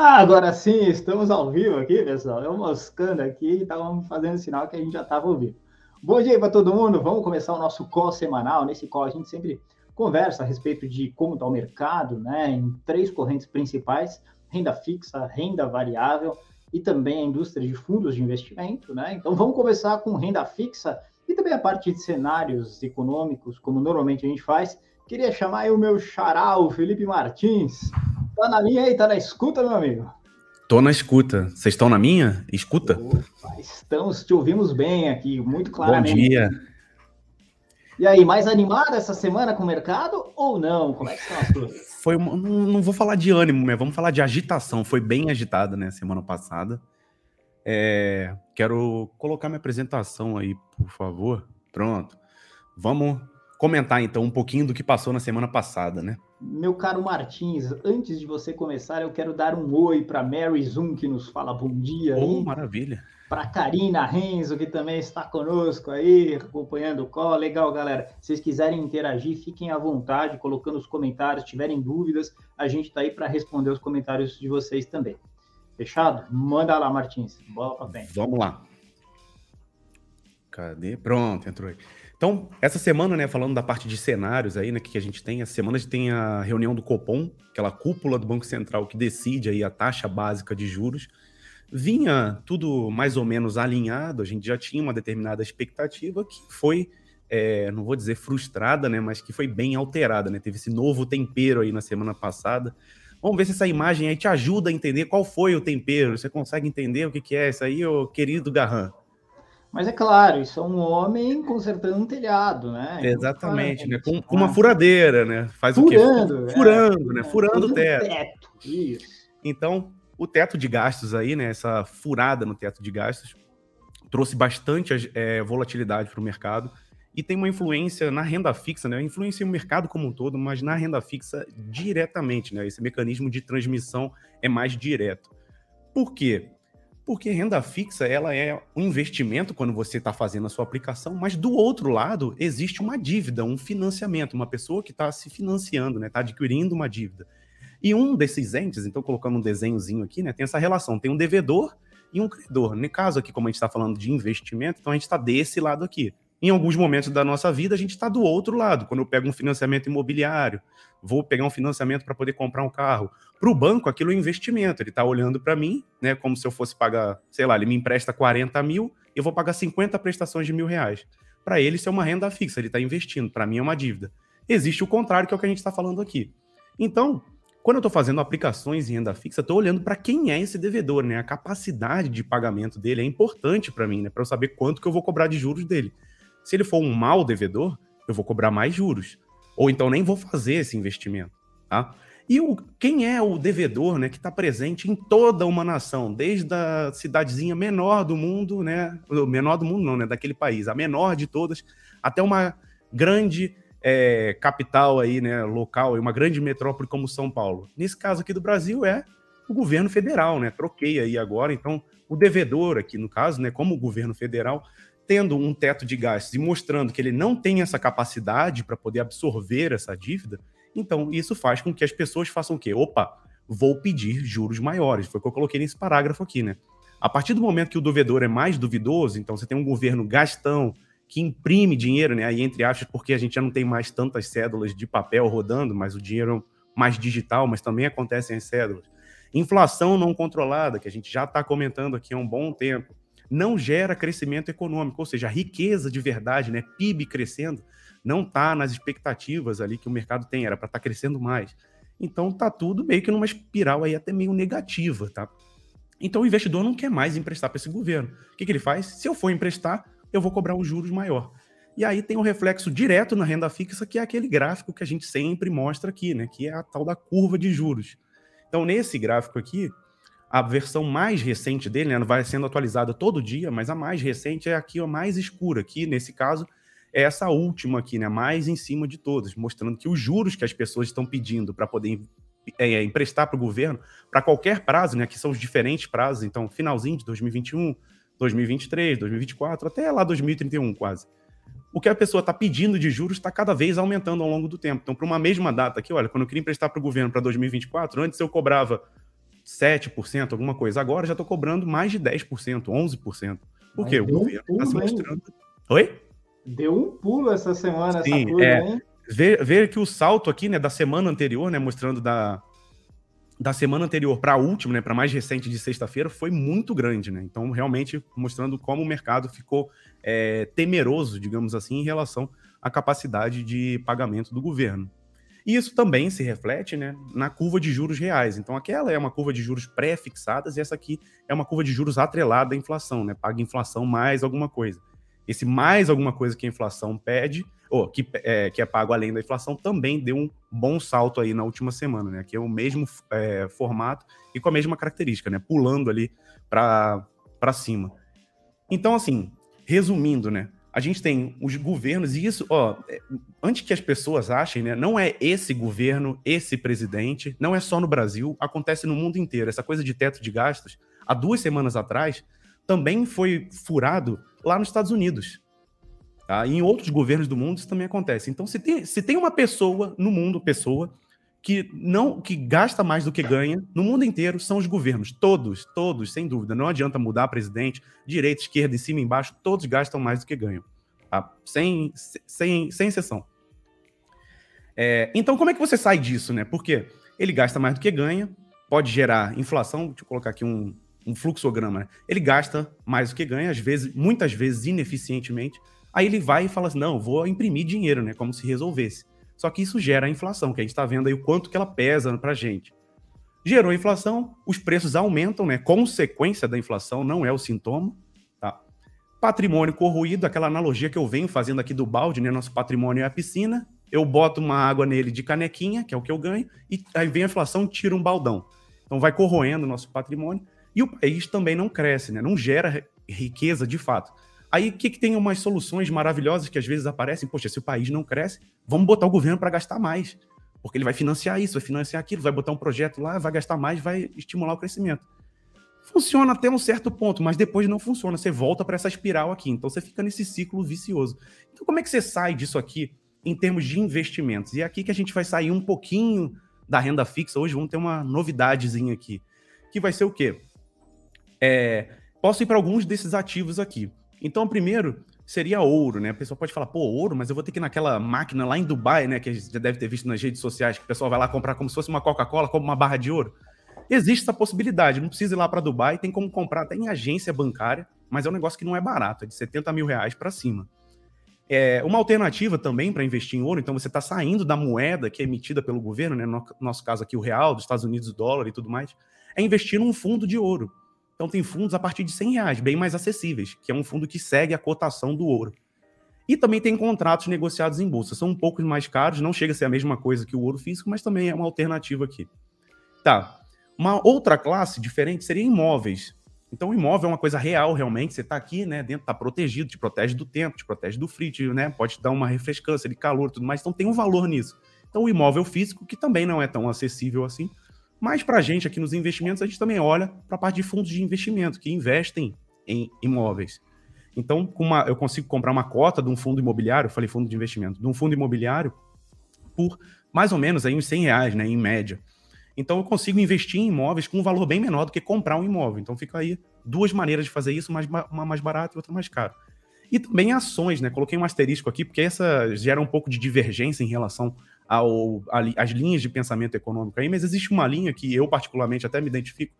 Ah, agora sim, estamos ao vivo aqui, pessoal. Eu moscando aqui e estávamos fazendo sinal que a gente já estava vivo. Bom dia para todo mundo. Vamos começar o nosso call semanal. Nesse call a gente sempre conversa a respeito de como está o mercado, né? Em três correntes principais: renda fixa, renda variável e também a indústria de fundos de investimento, né? Então vamos começar com renda fixa e também a parte de cenários econômicos, como normalmente a gente faz. Queria chamar o meu xará, o Felipe Martins. Tá na linha aí, tá na escuta, meu amigo? Tô na escuta. Vocês estão na minha? Escuta? Opa, estamos, te ouvimos bem aqui, muito claramente. Bom dia. E aí, mais animada essa semana com o mercado ou não? Como é que estão as coisas? Foi uma, não, não, vou falar de ânimo, mas vamos falar de agitação. Foi bem agitada, né, semana passada. É, quero colocar minha apresentação aí, por favor. Pronto. Vamos comentar então um pouquinho do que passou na semana passada, né? Meu caro Martins, antes de você começar, eu quero dar um oi para Mary Zoom, que nos fala bom dia. Oh, maravilha. Para Karina Renzo, que também está conosco aí, acompanhando o call. Legal, galera. Se vocês quiserem interagir, fiquem à vontade, colocando os comentários. Se tiverem dúvidas, a gente está aí para responder os comentários de vocês também. Fechado? Manda lá, Martins. Bola para frente. Vamos lá. Cadê? Pronto, entrou aí. Então, essa semana, né, falando da parte de cenários aí, né, que a gente tem, essa semana a gente tem a reunião do Copom, aquela cúpula do Banco Central que decide aí a taxa básica de juros. Vinha tudo mais ou menos alinhado, a gente já tinha uma determinada expectativa que foi, é, não vou dizer frustrada, né, mas que foi bem alterada, né, teve esse novo tempero aí na semana passada. Vamos ver se essa imagem aí te ajuda a entender qual foi o tempero, você consegue entender o que, que é isso aí, ô querido Garran? Mas é claro, isso é um homem consertando um telhado, né? Exatamente, então, né? Com, com, uma furadeira, né? Faz Furando, o quê? Furando, é, né? Furando o teto. teto. Isso. Então, o teto de gastos aí, né? Essa furada no teto de gastos trouxe bastante é, volatilidade para o mercado e tem uma influência na renda fixa, né? Influencia o mercado como um todo, mas na renda fixa diretamente, né? Esse mecanismo de transmissão é mais direto. Por quê? Porque renda fixa ela é um investimento quando você está fazendo a sua aplicação, mas do outro lado existe uma dívida, um financiamento, uma pessoa que está se financiando, né, está adquirindo uma dívida. E um desses entes, então colocando um desenhozinho aqui, né, tem essa relação, tem um devedor e um credor. No caso aqui, como a gente está falando de investimento, então a gente está desse lado aqui. Em alguns momentos da nossa vida, a gente está do outro lado. Quando eu pego um financiamento imobiliário, vou pegar um financiamento para poder comprar um carro. Para o banco, aquilo é investimento. Ele está olhando para mim, né, como se eu fosse pagar, sei lá, ele me empresta 40 mil, eu vou pagar 50 prestações de mil reais. Para ele, isso é uma renda fixa, ele está investindo. Para mim, é uma dívida. Existe o contrário, que é o que a gente está falando aqui. Então, quando eu estou fazendo aplicações em renda fixa, estou olhando para quem é esse devedor, né? A capacidade de pagamento dele é importante para mim, né? Para eu saber quanto que eu vou cobrar de juros dele. Se ele for um mau devedor, eu vou cobrar mais juros. Ou então nem vou fazer esse investimento. Tá? E o, quem é o devedor né, que está presente em toda uma nação, desde a cidadezinha menor do mundo, né? Menor do mundo não, né? Daquele país, a menor de todas, até uma grande é, capital aí, né? Local, uma grande metrópole como São Paulo. Nesse caso aqui do Brasil é o governo federal, né? Troquei aí agora, então o devedor aqui no caso, né? Como o governo federal tendo um teto de gastos e mostrando que ele não tem essa capacidade para poder absorver essa dívida, então isso faz com que as pessoas façam o quê? Opa, vou pedir juros maiores. Foi o que eu coloquei nesse parágrafo aqui, né? A partir do momento que o devedor é mais duvidoso, então você tem um governo gastão que imprime dinheiro, né? Aí, entre aspas, porque a gente já não tem mais tantas cédulas de papel rodando, mas o dinheiro é mais digital, mas também acontecem as cédulas. Inflação não controlada, que a gente já está comentando aqui há um bom tempo não gera crescimento econômico, ou seja, a riqueza de verdade, né, PIB crescendo, não está nas expectativas ali que o mercado tem, era para estar tá crescendo mais. Então tá tudo meio que numa espiral aí até meio negativa, tá? Então o investidor não quer mais emprestar para esse governo. O que, que ele faz? Se eu for emprestar, eu vou cobrar um juros maior. E aí tem um reflexo direto na renda fixa, que é aquele gráfico que a gente sempre mostra aqui, né? Que é a tal da curva de juros. Então, nesse gráfico aqui, a versão mais recente dele, né, vai sendo atualizada todo dia, mas a mais recente é aqui a mais escura, que nesse caso é essa última aqui, né, mais em cima de todas, mostrando que os juros que as pessoas estão pedindo para poder é, é, emprestar para o governo, para qualquer prazo, né, que são os diferentes prazos, então finalzinho de 2021, 2023, 2024, até lá 2031 quase. O que a pessoa está pedindo de juros está cada vez aumentando ao longo do tempo. Então, para uma mesma data aqui, olha, quando eu queria emprestar para o governo para 2024, antes eu cobrava 7%, alguma coisa. Agora já estou cobrando mais de 10%, 11%. Por quê? O governo está se mostrando. Hein? Oi? Deu um pulo essa semana, Sim, essa é, hein? Ver, ver que o salto aqui, né, da semana anterior, né, mostrando da, da semana anterior para a última, né, para mais recente de sexta-feira, foi muito grande, né? Então, realmente mostrando como o mercado ficou é, temeroso, digamos assim, em relação à capacidade de pagamento do governo. E isso também se reflete né, na curva de juros reais. Então, aquela é uma curva de juros pré-fixadas e essa aqui é uma curva de juros atrelada à inflação, né? Paga inflação mais alguma coisa. Esse mais alguma coisa que a inflação pede ou que é, que é pago além da inflação, também deu um bom salto aí na última semana, né? Que é o mesmo é, formato e com a mesma característica, né? Pulando ali para cima. Então, assim, resumindo, né? A gente tem os governos, e isso, ó, é, antes que as pessoas achem, né? Não é esse governo, esse presidente, não é só no Brasil, acontece no mundo inteiro. Essa coisa de teto de gastos, há duas semanas atrás, também foi furado lá nos Estados Unidos. Tá? E em outros governos do mundo isso também acontece. Então, se tem, se tem uma pessoa no mundo, pessoa, que não que gasta mais do que ganha, no mundo inteiro são os governos. Todos, todos, sem dúvida. Não adianta mudar presidente, direita, esquerda, em cima, embaixo, todos gastam mais do que ganham. Tá? Sem, sem, sem exceção. É, então, como é que você sai disso, né? Porque ele gasta mais do que ganha, pode gerar inflação. Deixa eu colocar aqui um, um fluxograma. Né? Ele gasta mais do que ganha, às vezes, muitas vezes ineficientemente Aí ele vai e fala assim: não, vou imprimir dinheiro, né? Como se resolvesse. Só que isso gera a inflação, que a gente está vendo aí o quanto que ela pesa para a gente. Gerou a inflação, os preços aumentam, né? Consequência da inflação, não é o sintoma. Tá? Patrimônio corroído, aquela analogia que eu venho fazendo aqui do balde, né? Nosso patrimônio é a piscina. Eu boto uma água nele de canequinha, que é o que eu ganho, e aí vem a inflação, tira um baldão. Então vai corroendo o nosso patrimônio. E o país também não cresce, né? Não gera riqueza de fato. Aí o que, que tem umas soluções maravilhosas que às vezes aparecem? Poxa, se o país não cresce, vamos botar o governo para gastar mais. Porque ele vai financiar isso, vai financiar aquilo, vai botar um projeto lá, vai gastar mais, vai estimular o crescimento. Funciona até um certo ponto, mas depois não funciona. Você volta para essa espiral aqui. Então você fica nesse ciclo vicioso. Então, como é que você sai disso aqui em termos de investimentos? E é aqui que a gente vai sair um pouquinho da renda fixa. Hoje vamos ter uma novidadezinha aqui. Que vai ser o quê? É, posso ir para alguns desses ativos aqui. Então, primeiro seria ouro, né? A pessoa pode falar, pô, ouro, mas eu vou ter que ir naquela máquina lá em Dubai, né? Que a gente já deve ter visto nas redes sociais, que o pessoal vai lá comprar como se fosse uma Coca-Cola, como uma barra de ouro. Existe essa possibilidade, não precisa ir lá para Dubai, tem como comprar até em agência bancária, mas é um negócio que não é barato, é de 70 mil reais para cima. É, uma alternativa também para investir em ouro, então você está saindo da moeda que é emitida pelo governo, né? No nosso caso aqui, o real, dos Estados Unidos, o dólar e tudo mais, é investir num fundo de ouro. Então tem fundos a partir de 100 reais, bem mais acessíveis, que é um fundo que segue a cotação do ouro. E também tem contratos negociados em bolsa. São um pouco mais caros, não chega a ser a mesma coisa que o ouro físico, mas também é uma alternativa aqui. Tá. Uma outra classe diferente seria imóveis. Então, imóvel é uma coisa real, realmente. Você está aqui, né? Dentro, está protegido, te protege do tempo, te protege do frio, né? Pode te dar uma refrescância de calor tudo mais. Então, tem um valor nisso. Então, o imóvel físico, que também não é tão acessível assim, mas para a gente aqui nos investimentos, a gente também olha para a parte de fundos de investimento que investem em imóveis. Então, uma, eu consigo comprar uma cota de um fundo imobiliário, falei fundo de investimento, de um fundo imobiliário por mais ou menos aí uns 100 reais, né, em média. Então, eu consigo investir em imóveis com um valor bem menor do que comprar um imóvel. Então, fica aí duas maneiras de fazer isso, uma mais barata e outra mais cara. E também ações, né? Coloquei um asterisco aqui, porque essa gera um pouco de divergência em relação ao, as linhas de pensamento econômico aí, mas existe uma linha que eu particularmente até me identifico,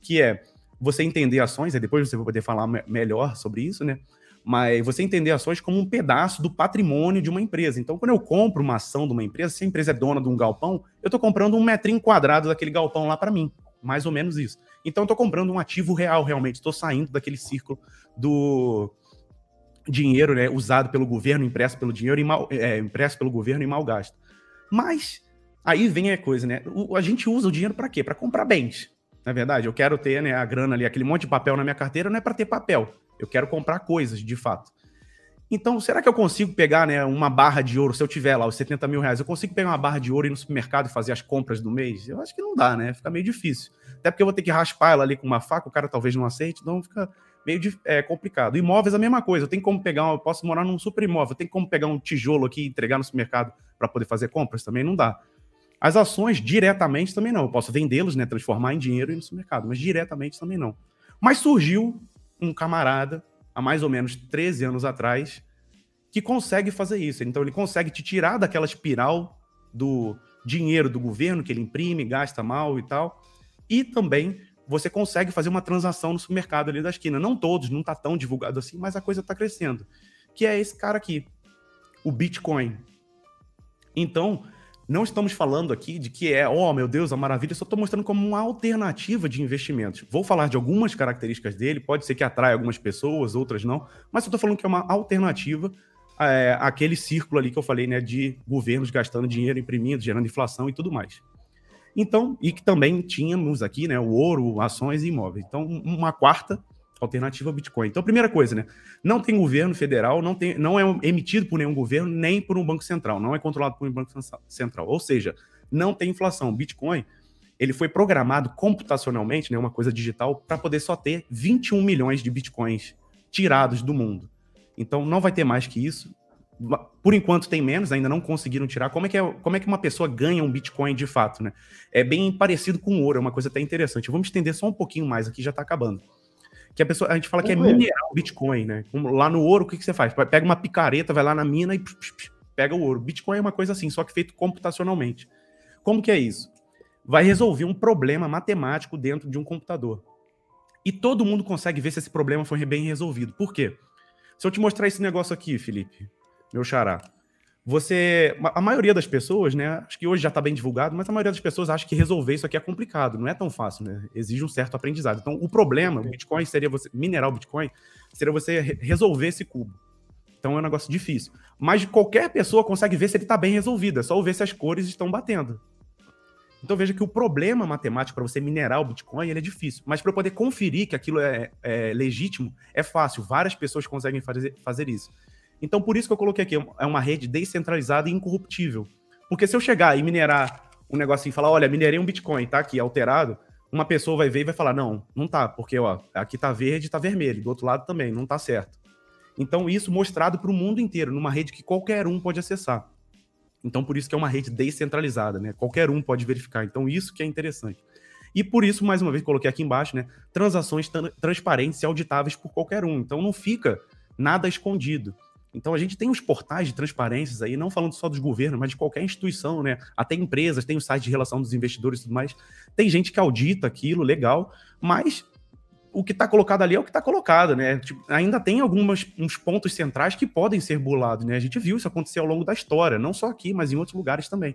que é você entender ações, e depois você vai poder falar melhor sobre isso, né? Mas você entender ações como um pedaço do patrimônio de uma empresa. Então, quando eu compro uma ação de uma empresa, se a empresa é dona de um galpão, eu estou comprando um metrinho quadrado daquele galpão lá para mim. Mais ou menos isso. Então, eu estou comprando um ativo real, realmente. Estou saindo daquele círculo do dinheiro né, usado pelo governo, impresso pelo dinheiro e mal, é, impresso pelo governo e mal gasto. Mas aí vem a coisa, né? O, a gente usa o dinheiro para quê? Para comprar bens. Na verdade, eu quero ter né, a grana ali, aquele monte de papel na minha carteira, não é para ter papel. Eu quero comprar coisas, de fato. Então, será que eu consigo pegar né, uma barra de ouro, se eu tiver lá os 70 mil reais, eu consigo pegar uma barra de ouro e ir no supermercado e fazer as compras do mês? Eu acho que não dá, né? Fica meio difícil. Até porque eu vou ter que raspar ela ali com uma faca, o cara talvez não aceite, então fica meio é, complicado. Imóveis a mesma coisa. Eu tenho como pegar, eu posso morar num super imóvel, eu tenho como pegar um tijolo aqui e entregar no supermercado para poder fazer compras? Também não dá. As ações diretamente também não. Eu posso vendê-los, né, transformar em dinheiro no mercado, mas diretamente também não. Mas surgiu um camarada há mais ou menos 13 anos atrás que consegue fazer isso. Então ele consegue te tirar daquela espiral do dinheiro do governo que ele imprime, gasta mal e tal. E também você consegue fazer uma transação no supermercado ali da esquina. Não todos, não está tão divulgado assim, mas a coisa está crescendo. Que é esse cara aqui, o Bitcoin. Então, não estamos falando aqui de que é, oh meu Deus, a maravilha, só estou mostrando como uma alternativa de investimentos. Vou falar de algumas características dele, pode ser que atraia algumas pessoas, outras não, mas eu estou falando que é uma alternativa é, àquele círculo ali que eu falei, né, de governos gastando dinheiro, imprimindo, gerando inflação e tudo mais. Então, e que também tínhamos aqui, né, o ouro, ações e imóveis. Então, uma quarta alternativa ao Bitcoin. Então, primeira coisa, né, não tem governo federal, não, tem, não é emitido por nenhum governo, nem por um banco central, não é controlado por um banco central. Ou seja, não tem inflação. Bitcoin, ele foi programado computacionalmente, né, uma coisa digital, para poder só ter 21 milhões de Bitcoins tirados do mundo. Então, não vai ter mais que isso por enquanto tem menos, ainda não conseguiram tirar. Como é que, é, como é que uma pessoa ganha um Bitcoin de fato, né? É bem parecido com ouro, é uma coisa até interessante. Vamos estender só um pouquinho mais aqui, já está acabando. Que a pessoa, a gente fala que é minerar o Bitcoin, né? Lá no ouro, o que, que você faz? Pega uma picareta, vai lá na mina e pega o ouro. Bitcoin é uma coisa assim, só que feito computacionalmente. Como que é isso? Vai resolver um problema matemático dentro de um computador. E todo mundo consegue ver se esse problema foi bem resolvido. Por quê? Se eu te mostrar esse negócio aqui, Felipe, meu xará. Você. A maioria das pessoas, né? Acho que hoje já está bem divulgado, mas a maioria das pessoas acha que resolver isso aqui é complicado. Não é tão fácil, né? Exige um certo aprendizado. Então, o problema, o Bitcoin seria você. Minerar o Bitcoin seria você resolver esse cubo. Então é um negócio difícil. Mas qualquer pessoa consegue ver se ele está bem resolvido. É só ver se as cores estão batendo. Então veja que o problema matemático para você minerar o Bitcoin ele é difícil. Mas para poder conferir que aquilo é, é, legítimo, é fácil. Várias pessoas conseguem fazer, fazer isso. Então, por isso que eu coloquei aqui, é uma rede descentralizada e incorruptível. Porque se eu chegar e minerar um negocinho e falar, olha, minerei um Bitcoin, tá aqui alterado, uma pessoa vai ver e vai falar, não, não tá, porque ó, aqui tá verde tá vermelho, do outro lado também, não tá certo. Então, isso mostrado para o mundo inteiro, numa rede que qualquer um pode acessar. Então, por isso que é uma rede descentralizada, né? Qualquer um pode verificar. Então, isso que é interessante. E por isso, mais uma vez, coloquei aqui embaixo, né? Transações transparentes e auditáveis por qualquer um. Então, não fica nada escondido. Então a gente tem os portais de transparências aí, não falando só dos governos, mas de qualquer instituição, né? Até empresas, tem o site de relação dos investidores e tudo mais. Tem gente que audita aquilo, legal, mas o que está colocado ali é o que está colocado, né? Tipo, ainda tem alguns uns pontos centrais que podem ser bulados, né? A gente viu isso acontecer ao longo da história, não só aqui, mas em outros lugares também.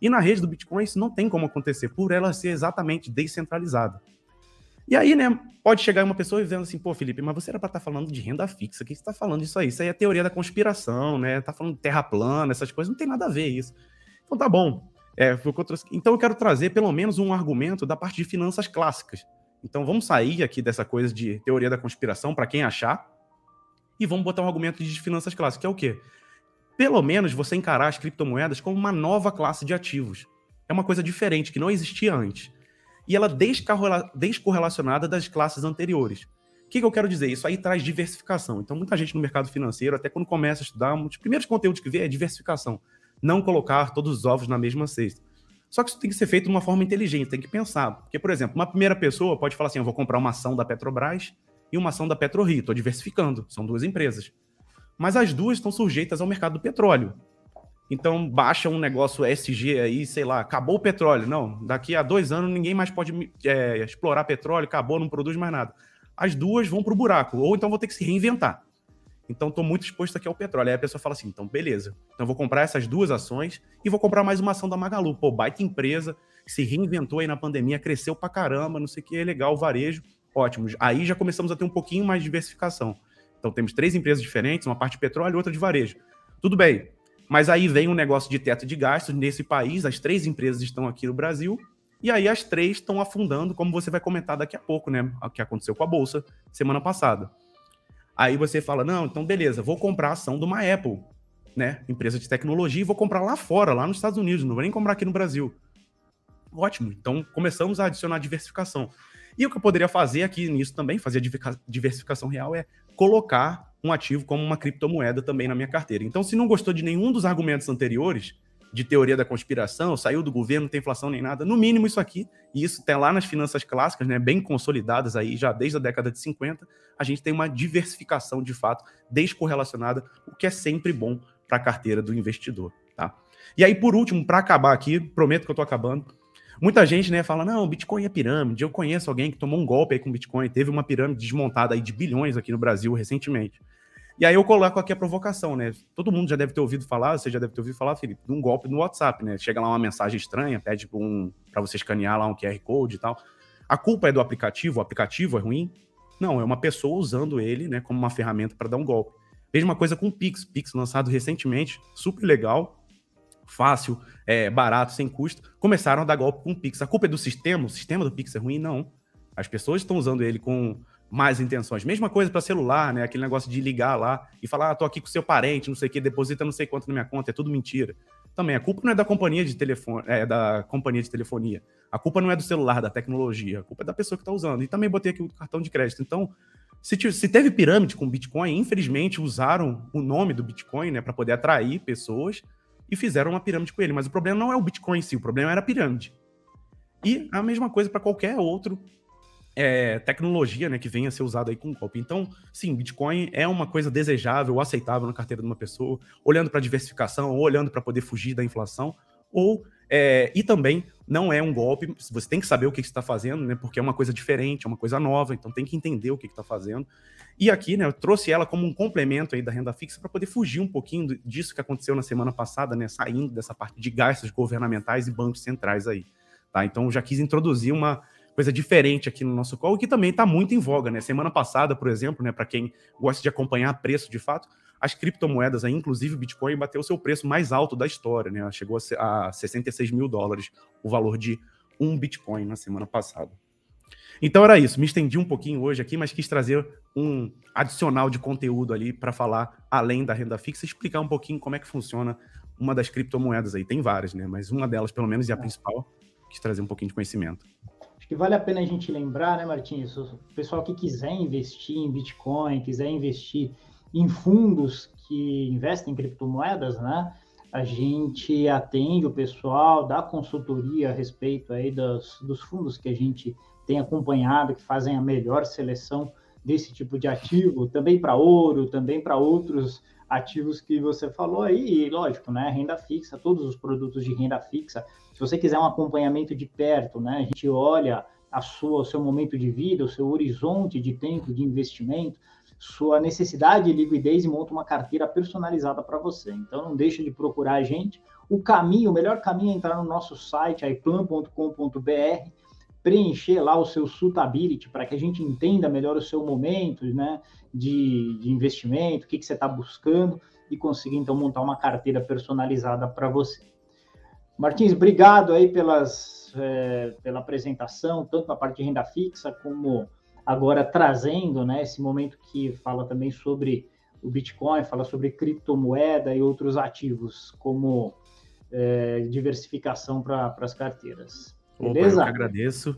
E na rede do Bitcoin isso não tem como acontecer, por ela ser exatamente descentralizada. E aí, né, pode chegar uma pessoa dizendo assim, pô, Felipe, mas você era para estar tá falando de renda fixa, o que você está falando disso aí? Isso aí é teoria da conspiração, né? Tá falando de terra plana, essas coisas, não tem nada a ver isso. Então tá bom. É. Então eu quero trazer pelo menos um argumento da parte de finanças clássicas. Então vamos sair aqui dessa coisa de teoria da conspiração, para quem achar, e vamos botar um argumento de finanças clássicas, que é o quê? Pelo menos você encarar as criptomoedas como uma nova classe de ativos. É uma coisa diferente, que não existia antes e ela descorrelacionada das classes anteriores. O que, que, eu quero dizer? Isso aí traz diversificação. Então, muita gente no mercado financeiro, até quando começa a estudar, um dos primeiros conteúdos que vê é diversificação. Não colocar todos os ovos na mesma cesta. Só que isso tem que ser feito de uma forma inteligente, tem que pensar. Porque, por exemplo, uma primeira pessoa pode falar assim: eu vou comprar uma ação da Petrobras e uma ação da PetroRio, estou diversificando, são duas empresas. Mas as duas estão sujeitas ao mercado do petróleo. Então baixa um negócio SG aí, sei lá, acabou o petróleo. Não, daqui a dois anos ninguém mais pode é, explorar petróleo, acabou, não produz mais nada. As duas vão para o buraco, ou então vou ter que se reinventar. Então estou muito exposto aqui ao petróleo. Aí a pessoa fala assim: então beleza, então vou comprar essas duas ações e vou comprar mais uma ação da Magalu. Pô, baita empresa, se reinventou aí na pandemia, cresceu pra caramba, não sei o que, é legal, varejo, ótimo. Aí já começamos a ter um pouquinho mais de diversificação. Então temos três empresas diferentes, uma parte de petróleo e outra de varejo. Tudo bem, mas aí vem um negócio de teto de gastos nesse país, as três empresas estão aqui no Brasil, e aí as três estão afundando, como você vai comentar daqui a pouco, né? O que aconteceu com a Bolsa semana passada. Aí você fala, não, então beleza, vou comprar a ação de uma Apple, né? Empresa de tecnologia, e vou comprar lá fora, lá nos Estados Unidos, não vou nem comprar aqui no Brasil. Ótimo, então começamos a adicionar diversificação. E o que eu poderia fazer aqui nisso também, fazer diversificação real, é colocar um ativo como uma criptomoeda também na minha carteira. Então, se não gostou de nenhum dos argumentos anteriores, de teoria da conspiração, saiu do governo, não tem inflação nem nada. No mínimo isso aqui, e isso tem lá nas finanças clássicas, né, bem consolidadas aí já desde a década de 50, a gente tem uma diversificação de fato descorrelacionada, o que é sempre bom para a carteira do investidor, tá? E aí por último, para acabar aqui, prometo que eu estou acabando, Muita gente, né, fala, não, Bitcoin é pirâmide. Eu conheço alguém que tomou um golpe aí com Bitcoin, teve uma pirâmide desmontada aí de bilhões aqui no Brasil recentemente. E aí eu coloco aqui a provocação, né? Todo mundo já deve ter ouvido falar, você já deve ter ouvido falar, Felipe, de um golpe no WhatsApp, né? Chega lá uma mensagem estranha, pede para um, você escanear lá um QR Code e tal. A culpa é do aplicativo? O aplicativo é ruim? Não, é uma pessoa usando ele, né, como uma ferramenta para dar um golpe. Mesma coisa com o Pix. Pix lançado recentemente, super legal, fácil, é, barato, sem custo, começaram a dar golpe com o Pix. A culpa é do sistema? O sistema do Pix é ruim? Não. As pessoas estão usando ele com mais intenções. Mesma coisa para celular, né? Aquele negócio de ligar lá e falar, ah, tô aqui com seu parente, não sei o que, deposita não sei quanto na minha conta, é tudo mentira. Também, a culpa não é da companhia de telefone, é da companhia de telefonia. A culpa não é do celular, da tecnologia. A culpa é da pessoa que está usando. E também botei aqui o cartão de crédito. Então, se, se teve pirâmide com Bitcoin, infelizmente usaram o nome do Bitcoin, né, para poder atrair pessoas e fizeram uma pirâmide com ele. Mas o problema não é o Bitcoin em si, o problema era a pirâmide. E a mesma coisa para qualquer outro é, tecnologia né, que venha a ser usada aí com golpe. Então, sim, Bitcoin é uma coisa desejável, aceitável na carteira de uma pessoa, olhando para diversificação, ou olhando para poder fugir da inflação, ou é, e também não é um golpe, você tem que saber o que, que está fazendo, né? Porque é uma coisa diferente, é uma coisa nova, então tem que entender o que está fazendo. E aqui, né, eu trouxe ela como um complemento aí da renda fixa para poder fugir um pouquinho disso que aconteceu na semana passada, né? Saindo dessa parte de gastos governamentais e bancos centrais aí. Tá? Então já quis introduzir uma coisa diferente aqui no nosso call, que também está muito em voga, né? Semana passada, por exemplo, né, para quem gosta de acompanhar preço de fato, as criptomoedas, aí, inclusive o Bitcoin, bateu o seu preço mais alto da história, né? Chegou a 66 mil dólares o valor de um Bitcoin na semana passada. Então era isso, me estendi um pouquinho hoje aqui, mas quis trazer um adicional de conteúdo ali para falar além da renda fixa, explicar um pouquinho como é que funciona uma das criptomoedas aí. Tem várias, né? Mas uma delas, pelo menos, e a principal, quis trazer um pouquinho de conhecimento. Acho que vale a pena a gente lembrar, né, Martins? O pessoal que quiser investir em Bitcoin, quiser investir em fundos que investem em criptomoedas, né? A gente atende o pessoal da consultoria a respeito aí dos, dos fundos que a gente tem acompanhado, que fazem a melhor seleção desse tipo de ativo, também para ouro, também para outros ativos que você falou aí, e lógico, né, renda fixa, todos os produtos de renda fixa. Se você quiser um acompanhamento de perto, né, a gente olha a sua, o seu momento de vida, o seu horizonte de tempo de investimento, sua necessidade de liquidez e monta uma carteira personalizada para você. Então não deixa de procurar a gente. O caminho, o melhor caminho é entrar no nosso site iplan.com.br, preencher lá o seu suitability para que a gente entenda melhor o seu momento né, de, de investimento, o que, que você está buscando e conseguir então montar uma carteira personalizada para você. Martins, obrigado aí pelas, é, pela apresentação, tanto na parte de renda fixa como agora trazendo né, esse momento que fala também sobre o Bitcoin, fala sobre criptomoeda e outros ativos, como é, diversificação para as carteiras. Beleza? Opa, eu que agradeço.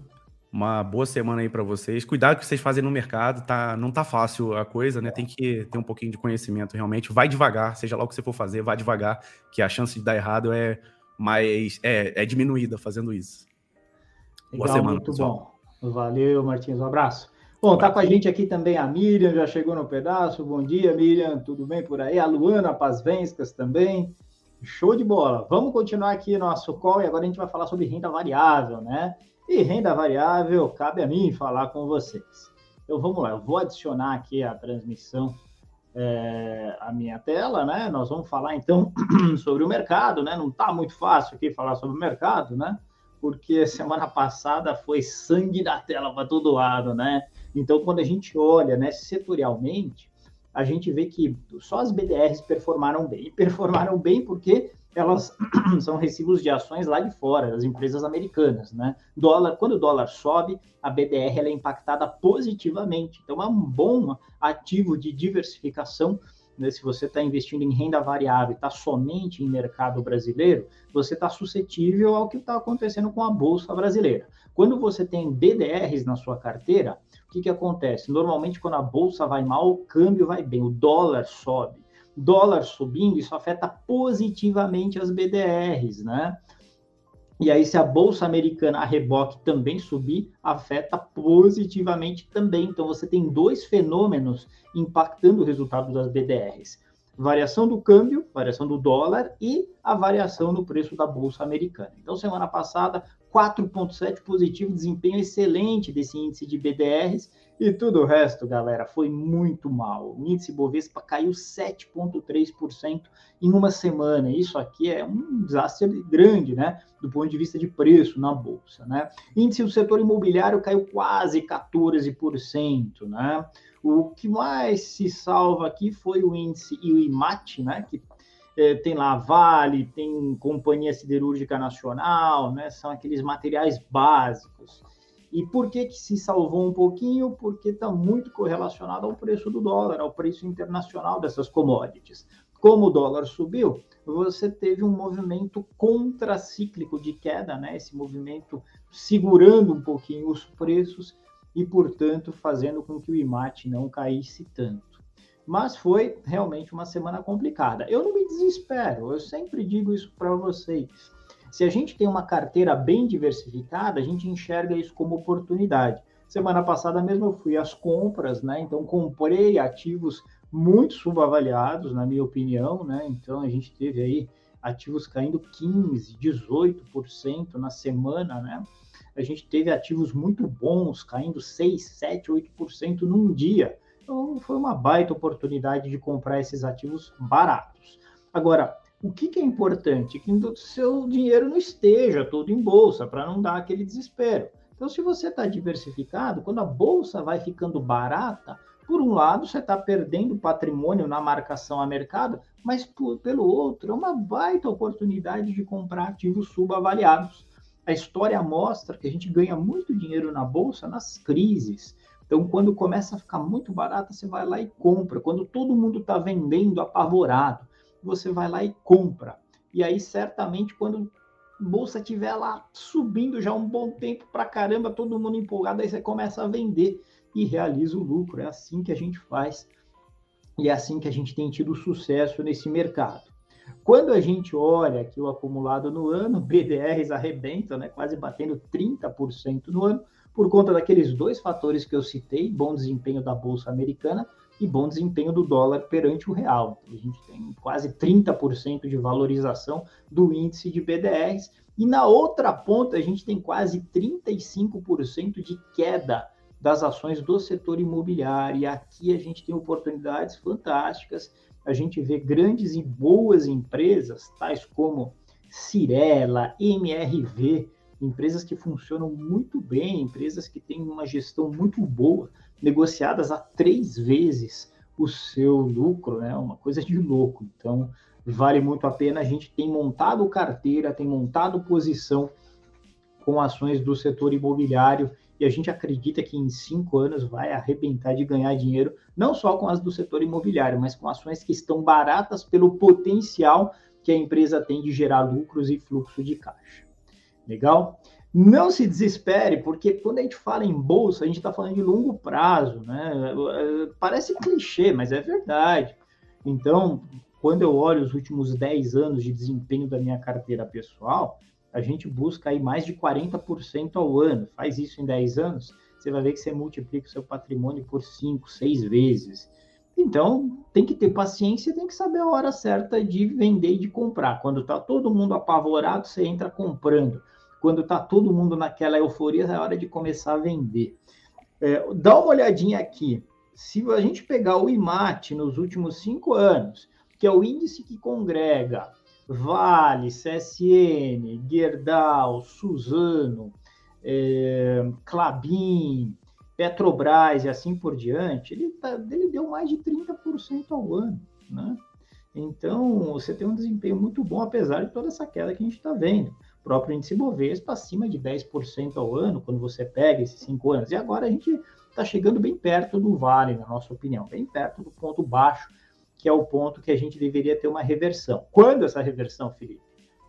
Uma boa semana aí para vocês. Cuidado que vocês fazem no mercado, tá? Não tá fácil a coisa, né? Tem que ter um pouquinho de conhecimento realmente. Vai devagar, seja lá o que você for fazer, vai devagar, que a chance de dar errado é mais é, é diminuída fazendo isso. Legal, boa semana, muito pessoal. bom. Valeu, Martins. Um abraço. Bom, tá com a gente aqui também a Miriam, já chegou no pedaço. Bom dia, Miriam, tudo bem por aí? A Luana Pazvenskas também. Show de bola. Vamos continuar aqui nosso call e agora a gente vai falar sobre renda variável, né? E renda variável, cabe a mim falar com vocês. Então vamos lá, eu vou adicionar aqui a transmissão é, a minha tela, né? Nós vamos falar então sobre o mercado, né? Não tá muito fácil aqui falar sobre o mercado, né? Porque semana passada foi sangue da tela para todo lado, né? Então, quando a gente olha né, setorialmente, a gente vê que só as BDRs performaram bem. E performaram bem porque elas são recibos de ações lá de fora, das empresas americanas, né? Dólar, quando o dólar sobe, a BDR é impactada positivamente. Então, é um bom ativo de diversificação. Né? Se você está investindo em renda variável e está somente em mercado brasileiro, você está suscetível ao que está acontecendo com a Bolsa brasileira. Quando você tem BDRs na sua carteira, o que, que acontece? Normalmente, quando a bolsa vai mal, o câmbio vai bem, o dólar sobe. dólar subindo, isso afeta positivamente as BDRs, né? E aí, se a bolsa americana a reboque também subir, afeta positivamente também. Então, você tem dois fenômenos impactando o resultado das BDRs: variação do câmbio, variação do dólar e a variação no preço da bolsa americana. Então, semana passada, 4,7 positivo, desempenho excelente desse índice de BDRs e tudo o resto, galera, foi muito mal. O índice Bovespa caiu 7,3% em uma semana. Isso aqui é um desastre grande, né? Do ponto de vista de preço na bolsa, né? Índice do setor imobiliário caiu quase 14%, né? O que mais se salva aqui foi o índice e o IMAT, né? Que é, tem lá Vale, tem Companhia Siderúrgica Nacional, né? São aqueles materiais básicos. E por que, que se salvou um pouquinho? Porque está muito correlacionado ao preço do dólar, ao preço internacional dessas commodities. Como o dólar subiu, você teve um movimento contracíclico de queda, né? Esse movimento segurando um pouquinho os preços e, portanto, fazendo com que o IMAT não caísse tanto. Mas foi realmente uma semana complicada. Eu não me desespero, eu sempre digo isso para vocês se a gente tem uma carteira bem diversificada, a gente enxerga isso como oportunidade. Semana passada mesmo eu fui às compras, né? Então comprei ativos muito subavaliados, na minha opinião, né? Então a gente teve aí ativos caindo 15, 18% na semana, né? A gente teve ativos muito bons caindo 6, 7, 8% num dia. Então foi uma baita oportunidade de comprar esses ativos baratos. Agora, o que, que é importante? Que o seu dinheiro não esteja todo em bolsa, para não dar aquele desespero. Então, se você está diversificado, quando a bolsa vai ficando barata, por um lado, você está perdendo patrimônio na marcação a mercado, mas por, pelo outro, é uma baita oportunidade de comprar ativos subavaliados. A história mostra que a gente ganha muito dinheiro na bolsa nas crises. Então, quando começa a ficar muito barata, você vai lá e compra. Quando todo mundo está vendendo apavorado, você vai lá e compra. E aí, certamente, quando a bolsa estiver lá subindo já um bom tempo para caramba, todo mundo empolgado, aí você começa a vender e realiza o lucro. É assim que a gente faz e é assim que a gente tem tido sucesso nesse mercado. Quando a gente olha aqui o acumulado no ano, BDRs arrebentam, né, quase batendo 30% no ano, por conta daqueles dois fatores que eu citei, bom desempenho da bolsa americana e bom desempenho do dólar perante o real. A gente tem quase 30% de valorização do índice de BDRs, e na outra ponta a gente tem quase 35% de queda das ações do setor imobiliário. E aqui a gente tem oportunidades fantásticas. A gente vê grandes e boas empresas, tais como Cirela, MRV, empresas que funcionam muito bem, empresas que têm uma gestão muito boa negociadas a três vezes o seu lucro, né? Uma coisa de louco. Então, vale muito a pena. A gente tem montado carteira, tem montado posição com ações do setor imobiliário e a gente acredita que em cinco anos vai arrebentar de ganhar dinheiro, não só com as do setor imobiliário, mas com ações que estão baratas pelo potencial que a empresa tem de gerar lucros e fluxo de caixa. Legal? Não se desespere, porque quando a gente fala em bolsa, a gente está falando de longo prazo, né? Parece clichê, mas é verdade. Então, quando eu olho os últimos 10 anos de desempenho da minha carteira pessoal, a gente busca aí mais de 40% ao ano. Faz isso em 10 anos, você vai ver que você multiplica o seu patrimônio por 5, 6 vezes. Então, tem que ter paciência, tem que saber a hora certa de vender e de comprar. Quando está todo mundo apavorado, você entra comprando quando está todo mundo naquela euforia, é hora de começar a vender. É, dá uma olhadinha aqui. Se a gente pegar o IMAT nos últimos cinco anos, que é o índice que congrega Vale, CSN, Gerdau, Suzano, é, Clabin, Petrobras e assim por diante, ele, tá, ele deu mais de 30% ao ano, né? Então, você tem um desempenho muito bom, apesar de toda essa queda que a gente está vendo próprio índice Bovespa acima de 10% ao ano, quando você pega esses cinco anos. E agora a gente está chegando bem perto do vale, na nossa opinião, bem perto do ponto baixo, que é o ponto que a gente deveria ter uma reversão. Quando essa reversão, Felipe?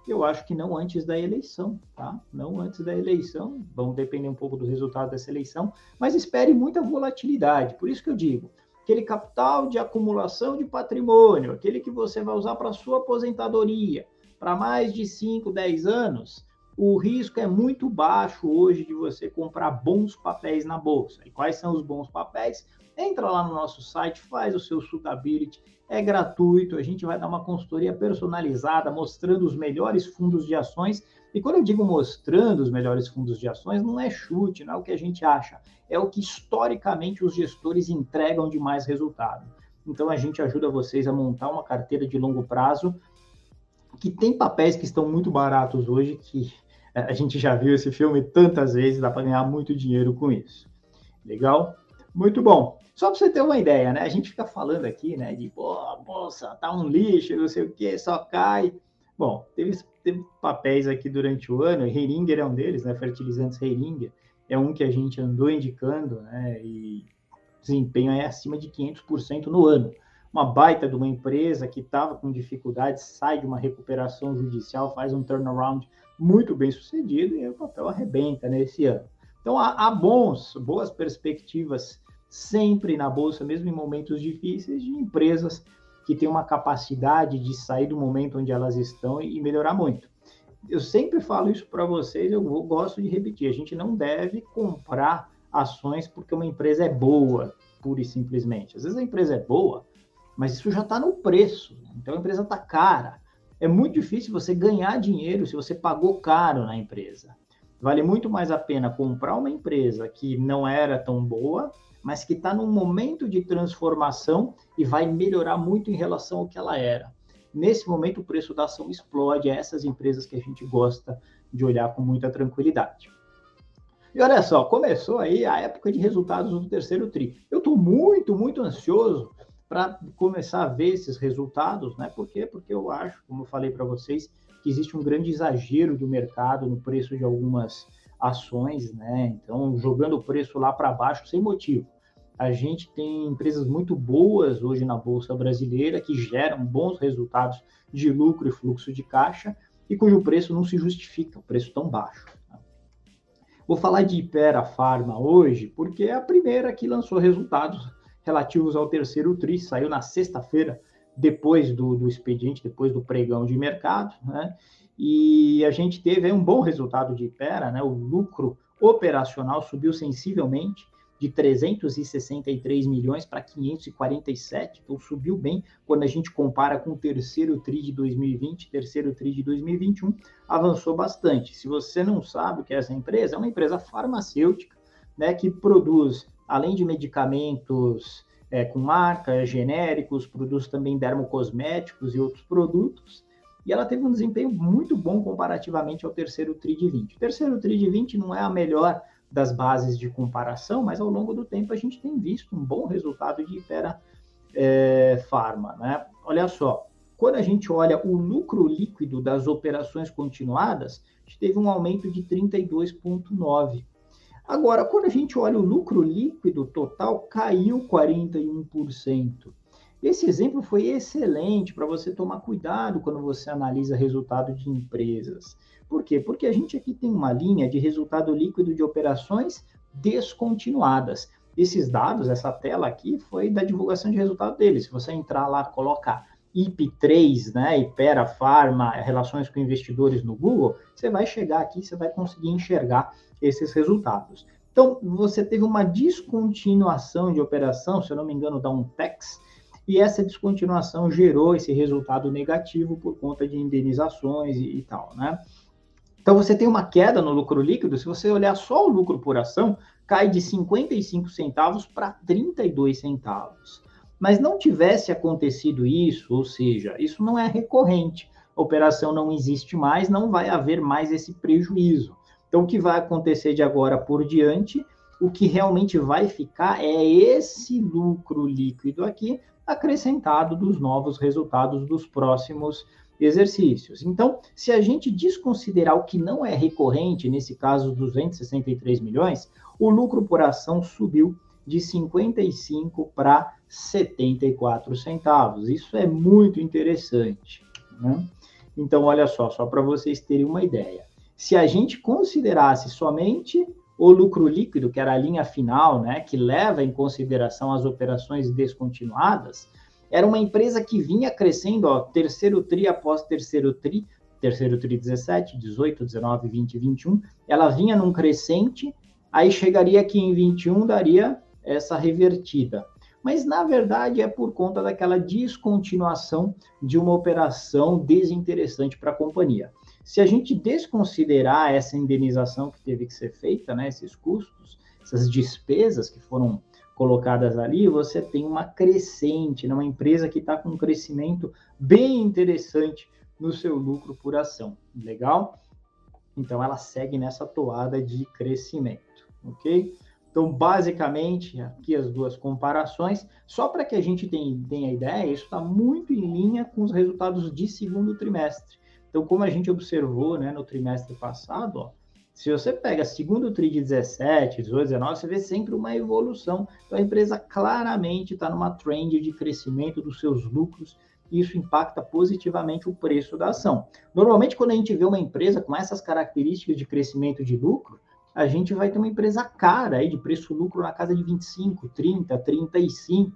Eu acho que não antes da eleição, tá? Não antes da eleição, vamos depender um pouco do resultado dessa eleição, mas espere muita volatilidade. Por isso que eu digo, aquele capital de acumulação de patrimônio, aquele que você vai usar para sua aposentadoria, para mais de 5, 10 anos, o risco é muito baixo hoje de você comprar bons papéis na bolsa. E quais são os bons papéis? Entra lá no nosso site, faz o seu suitability, é gratuito, a gente vai dar uma consultoria personalizada, mostrando os melhores fundos de ações. E quando eu digo mostrando os melhores fundos de ações, não é chute, não é o que a gente acha, é o que historicamente os gestores entregam de mais resultado. Então a gente ajuda vocês a montar uma carteira de longo prazo que tem papéis que estão muito baratos hoje que a gente já viu esse filme tantas vezes, dá para ganhar muito dinheiro com isso. Legal? Muito bom. Só para você ter uma ideia, né? A gente fica falando aqui, né? De, pô, moça, tá um lixo, não sei o que, só cai. Bom, teve, teve papéis aqui durante o ano, Heringer é um deles, né? Fertilizantes Heringer é um que a gente andou indicando, né? E desempenho é acima de 500% no ano. Uma baita de uma empresa que estava com dificuldades, sai de uma recuperação judicial, faz um turnaround muito bem sucedido e o papel arrebenta nesse ano. Então há, há bons, boas perspectivas sempre na bolsa, mesmo em momentos difíceis, de empresas que têm uma capacidade de sair do momento onde elas estão e melhorar muito. Eu sempre falo isso para vocês, eu gosto de repetir: a gente não deve comprar ações porque uma empresa é boa, pura e simplesmente. Às vezes a empresa é boa, mas isso já está no preço, então a empresa está cara é muito difícil você ganhar dinheiro se você pagou caro na empresa. Vale muito mais a pena comprar uma empresa que não era tão boa, mas que está num momento de transformação e vai melhorar muito em relação ao que ela era. Nesse momento, o preço da ação explode. É essas empresas que a gente gosta de olhar com muita tranquilidade. E olha só, começou aí a época de resultados do terceiro TRI. Eu estou muito, muito ansioso para começar a ver esses resultados, né? Por quê? Porque eu acho, como eu falei para vocês, que existe um grande exagero do mercado no preço de algumas ações, né? Então, jogando o preço lá para baixo sem motivo. A gente tem empresas muito boas hoje na bolsa brasileira que geram bons resultados de lucro e fluxo de caixa e cujo preço não se justifica, o preço tão baixo. Né? Vou falar de Ipera Pharma hoje porque é a primeira que lançou resultados relativos ao terceiro TRI, saiu na sexta-feira, depois do, do expediente, depois do pregão de mercado, né? E a gente teve um bom resultado de Ipera, né? O lucro operacional subiu sensivelmente de 363 milhões para 547, então subiu bem quando a gente compara com o terceiro TRI de 2020, terceiro TRI de 2021, avançou bastante. Se você não sabe o que é essa empresa, é uma empresa farmacêutica, né, que produz além de medicamentos é, com marca, genéricos, produtos também dermocosméticos e outros produtos. E ela teve um desempenho muito bom comparativamente ao terceiro TRI de 20. O terceiro TRI de 20 não é a melhor das bases de comparação, mas ao longo do tempo a gente tem visto um bom resultado de Ipera é, Pharma. Né? Olha só, quando a gente olha o lucro líquido das operações continuadas, a gente teve um aumento de 32,9%. Agora, quando a gente olha o lucro líquido total, caiu 41%. Esse exemplo foi excelente para você tomar cuidado quando você analisa resultado de empresas. Por quê? Porque a gente aqui tem uma linha de resultado líquido de operações descontinuadas. Esses dados, essa tela aqui, foi da divulgação de resultado deles. Se você entrar lá, colocar IP3, né, Ipera Pharma, relações com investidores no Google, você vai chegar aqui, você vai conseguir enxergar esses resultados. Então, você teve uma descontinuação de operação, se eu não me engano, da Untex, e essa descontinuação gerou esse resultado negativo por conta de indenizações e, e tal, né? Então, você tem uma queda no lucro líquido, se você olhar só o lucro por ação, cai de 55 centavos para 32 centavos. Mas não tivesse acontecido isso, ou seja, isso não é recorrente, a operação não existe mais, não vai haver mais esse prejuízo. Então, o que vai acontecer de agora por diante? O que realmente vai ficar é esse lucro líquido aqui, acrescentado dos novos resultados dos próximos exercícios. Então, se a gente desconsiderar o que não é recorrente, nesse caso 263 milhões, o lucro por ação subiu de 55 para 74 centavos. Isso é muito interessante. Né? Então, olha só, só para vocês terem uma ideia se a gente considerasse somente o lucro líquido, que era a linha final, né, que leva em consideração as operações descontinuadas, era uma empresa que vinha crescendo, ó, terceiro tri após terceiro tri, terceiro tri 17, 18, 19, 20, 21, ela vinha num crescente, aí chegaria aqui em 21, daria essa revertida. Mas, na verdade, é por conta daquela descontinuação de uma operação desinteressante para a companhia. Se a gente desconsiderar essa indenização que teve que ser feita, né, esses custos, essas despesas que foram colocadas ali, você tem uma crescente, né, uma empresa que está com um crescimento bem interessante no seu lucro por ação. Legal? Então, ela segue nessa toada de crescimento, ok? Então, basicamente, aqui as duas comparações, só para que a gente tenha, ideia, isso está muito em linha com os resultados de segundo trimestre. Então, como a gente observou né, no trimestre passado, ó, se você pega segundo TRI de 17, 18, 19, você vê sempre uma evolução. Então, a empresa claramente está numa trend de crescimento dos seus lucros e isso impacta positivamente o preço da ação. Normalmente, quando a gente vê uma empresa com essas características de crescimento de lucro, a gente vai ter uma empresa cara aí de preço-lucro na casa de 25, 30, 35.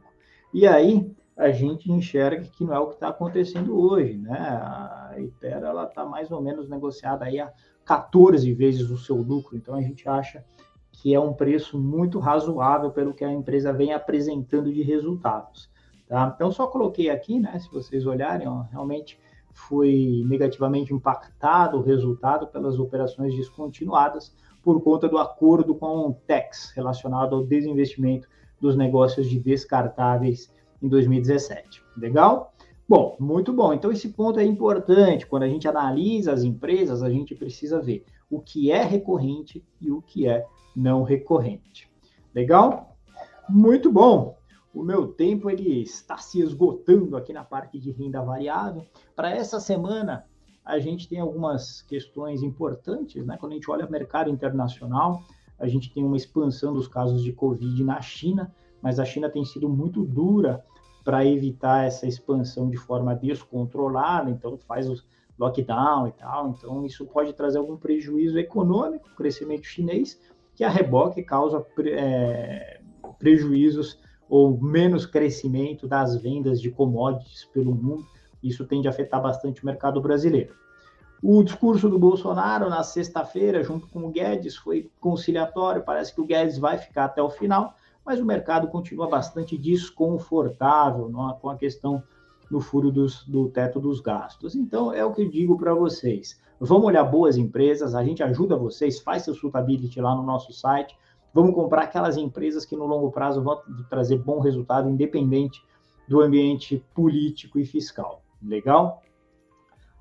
E aí, a gente enxerga que não é o que está acontecendo hoje, né? A Ipera ela está mais ou menos negociada aí a 14 vezes o seu lucro, então a gente acha que é um preço muito razoável pelo que a empresa vem apresentando de resultados, tá? Então só coloquei aqui, né? Se vocês olharem, ó, realmente foi negativamente impactado o resultado pelas operações descontinuadas por conta do acordo com o TEX relacionado ao desinvestimento dos negócios de descartáveis em 2017. Legal? Bom, muito bom. Então, esse ponto é importante. Quando a gente analisa as empresas, a gente precisa ver o que é recorrente e o que é não recorrente. Legal? Muito bom. O meu tempo ele está se esgotando aqui na parte de renda variável. Para essa semana, a gente tem algumas questões importantes, né? Quando a gente olha o mercado internacional, a gente tem uma expansão dos casos de Covid na China, mas a China tem sido muito dura para evitar essa expansão de forma descontrolada, então faz o lockdown e tal, então isso pode trazer algum prejuízo econômico, crescimento chinês, que a reboque causa é, prejuízos ou menos crescimento das vendas de commodities pelo mundo, isso tende a afetar bastante o mercado brasileiro. O discurso do Bolsonaro na sexta-feira, junto com o Guedes, foi conciliatório, parece que o Guedes vai ficar até o final, mas o mercado continua bastante desconfortável não, com a questão no furo dos, do teto dos gastos. Então, é o que eu digo para vocês. Vamos olhar boas empresas, a gente ajuda vocês, faz seu suitability lá no nosso site. Vamos comprar aquelas empresas que no longo prazo vão trazer bom resultado, independente do ambiente político e fiscal. Legal?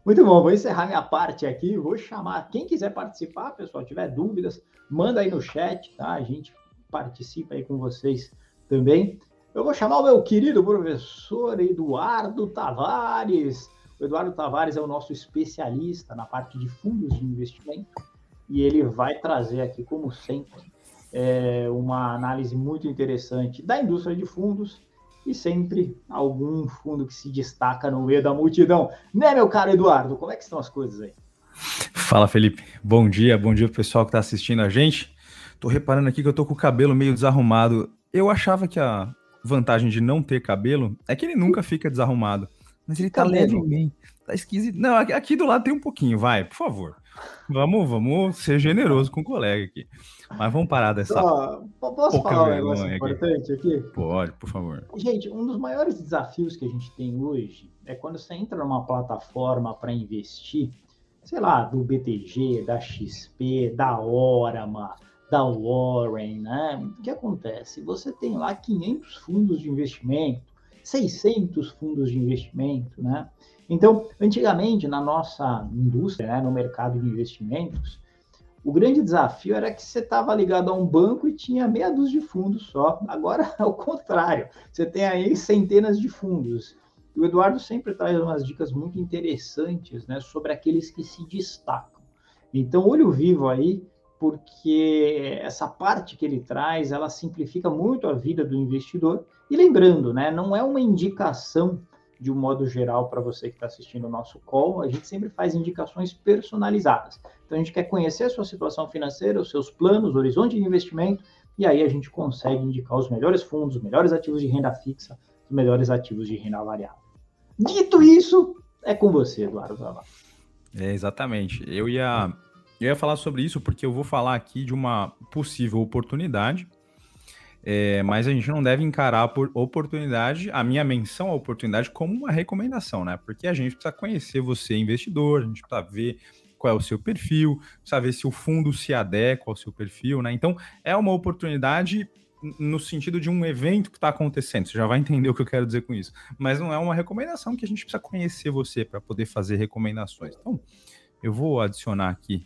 Muito bom, vou encerrar minha parte aqui. Vou chamar quem quiser participar, pessoal, tiver dúvidas, manda aí no chat, tá? A gente participa aí com vocês também. Eu vou chamar o meu querido professor Eduardo Tavares. O Eduardo Tavares é o nosso especialista na parte de fundos de investimento e ele vai trazer aqui, como sempre, é, uma análise muito interessante da indústria de fundos e sempre algum fundo que se destaca no meio da multidão. Né, meu caro Eduardo? Como é que estão as coisas aí? Fala, Felipe. Bom dia, bom dia pro pessoal que está assistindo a gente. Tô reparando aqui que eu tô com o cabelo meio desarrumado. Eu achava que a vantagem de não ter cabelo é que ele nunca fica desarrumado. Mas ele tá levemente. Tá esquisito. Não, aqui, aqui, do lado tem um pouquinho, vai, por favor. Vamos, vamos ser generoso com o colega aqui. Mas vamos parar dessa. Só, posso falar um negócio importante aqui? aqui? Pode, por favor. Gente, um dos maiores desafios que a gente tem hoje é quando você entra numa plataforma para investir, sei lá, do BTG, da XP, da Orama, da Warren, né? O que acontece? Você tem lá 500 fundos de investimento, 600 fundos de investimento, né? Então, antigamente, na nossa indústria, né, no mercado de investimentos, o grande desafio era que você estava ligado a um banco e tinha meia dúzia de fundos só. Agora, ao contrário, você tem aí centenas de fundos. O Eduardo sempre traz umas dicas muito interessantes né, sobre aqueles que se destacam. Então, olho vivo aí porque essa parte que ele traz, ela simplifica muito a vida do investidor. E lembrando, né, não é uma indicação de um modo geral, para você que está assistindo o nosso call, a gente sempre faz indicações personalizadas. Então, a gente quer conhecer a sua situação financeira, os seus planos, horizonte de investimento, e aí a gente consegue indicar os melhores fundos, os melhores ativos de renda fixa, os melhores ativos de renda variável. Dito isso, é com você, Eduardo Zavala. É, exatamente. Eu ia, eu ia falar sobre isso porque eu vou falar aqui de uma possível oportunidade, é, mas a gente não deve encarar a oportunidade, a minha menção à oportunidade, como uma recomendação, né? Porque a gente precisa conhecer você, investidor, a gente precisa ver qual é o seu perfil, precisa ver se o fundo se adequa ao seu perfil, né? Então, é uma oportunidade no sentido de um evento que está acontecendo. Você já vai entender o que eu quero dizer com isso. Mas não é uma recomendação que a gente precisa conhecer você para poder fazer recomendações. Então, eu vou adicionar aqui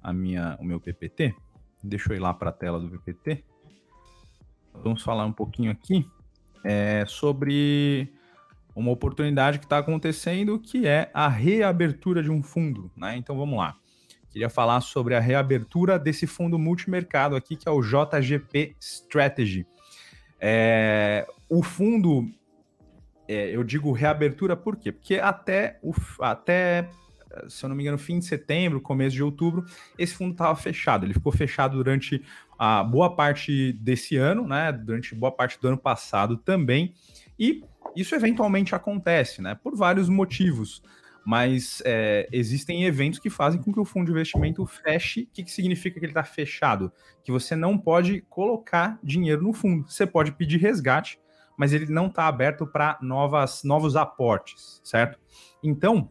a minha, o meu PPT. Deixa eu ir lá para a tela do PPT. Vamos falar um pouquinho aqui é, sobre uma oportunidade que está acontecendo, que é a reabertura de um fundo. Né? Então vamos lá. Queria falar sobre a reabertura desse fundo multimercado aqui, que é o JGP Strategy. É, o fundo, é, eu digo reabertura por quê? Porque até, o, até, se eu não me engano, fim de setembro, começo de outubro, esse fundo estava fechado. Ele ficou fechado durante a boa parte desse ano, né? Durante boa parte do ano passado também. E isso eventualmente acontece, né? Por vários motivos mas é, existem eventos que fazem com que o fundo de investimento feche. O que, que significa que ele está fechado? Que você não pode colocar dinheiro no fundo. Você pode pedir resgate, mas ele não está aberto para novos aportes, certo? Então,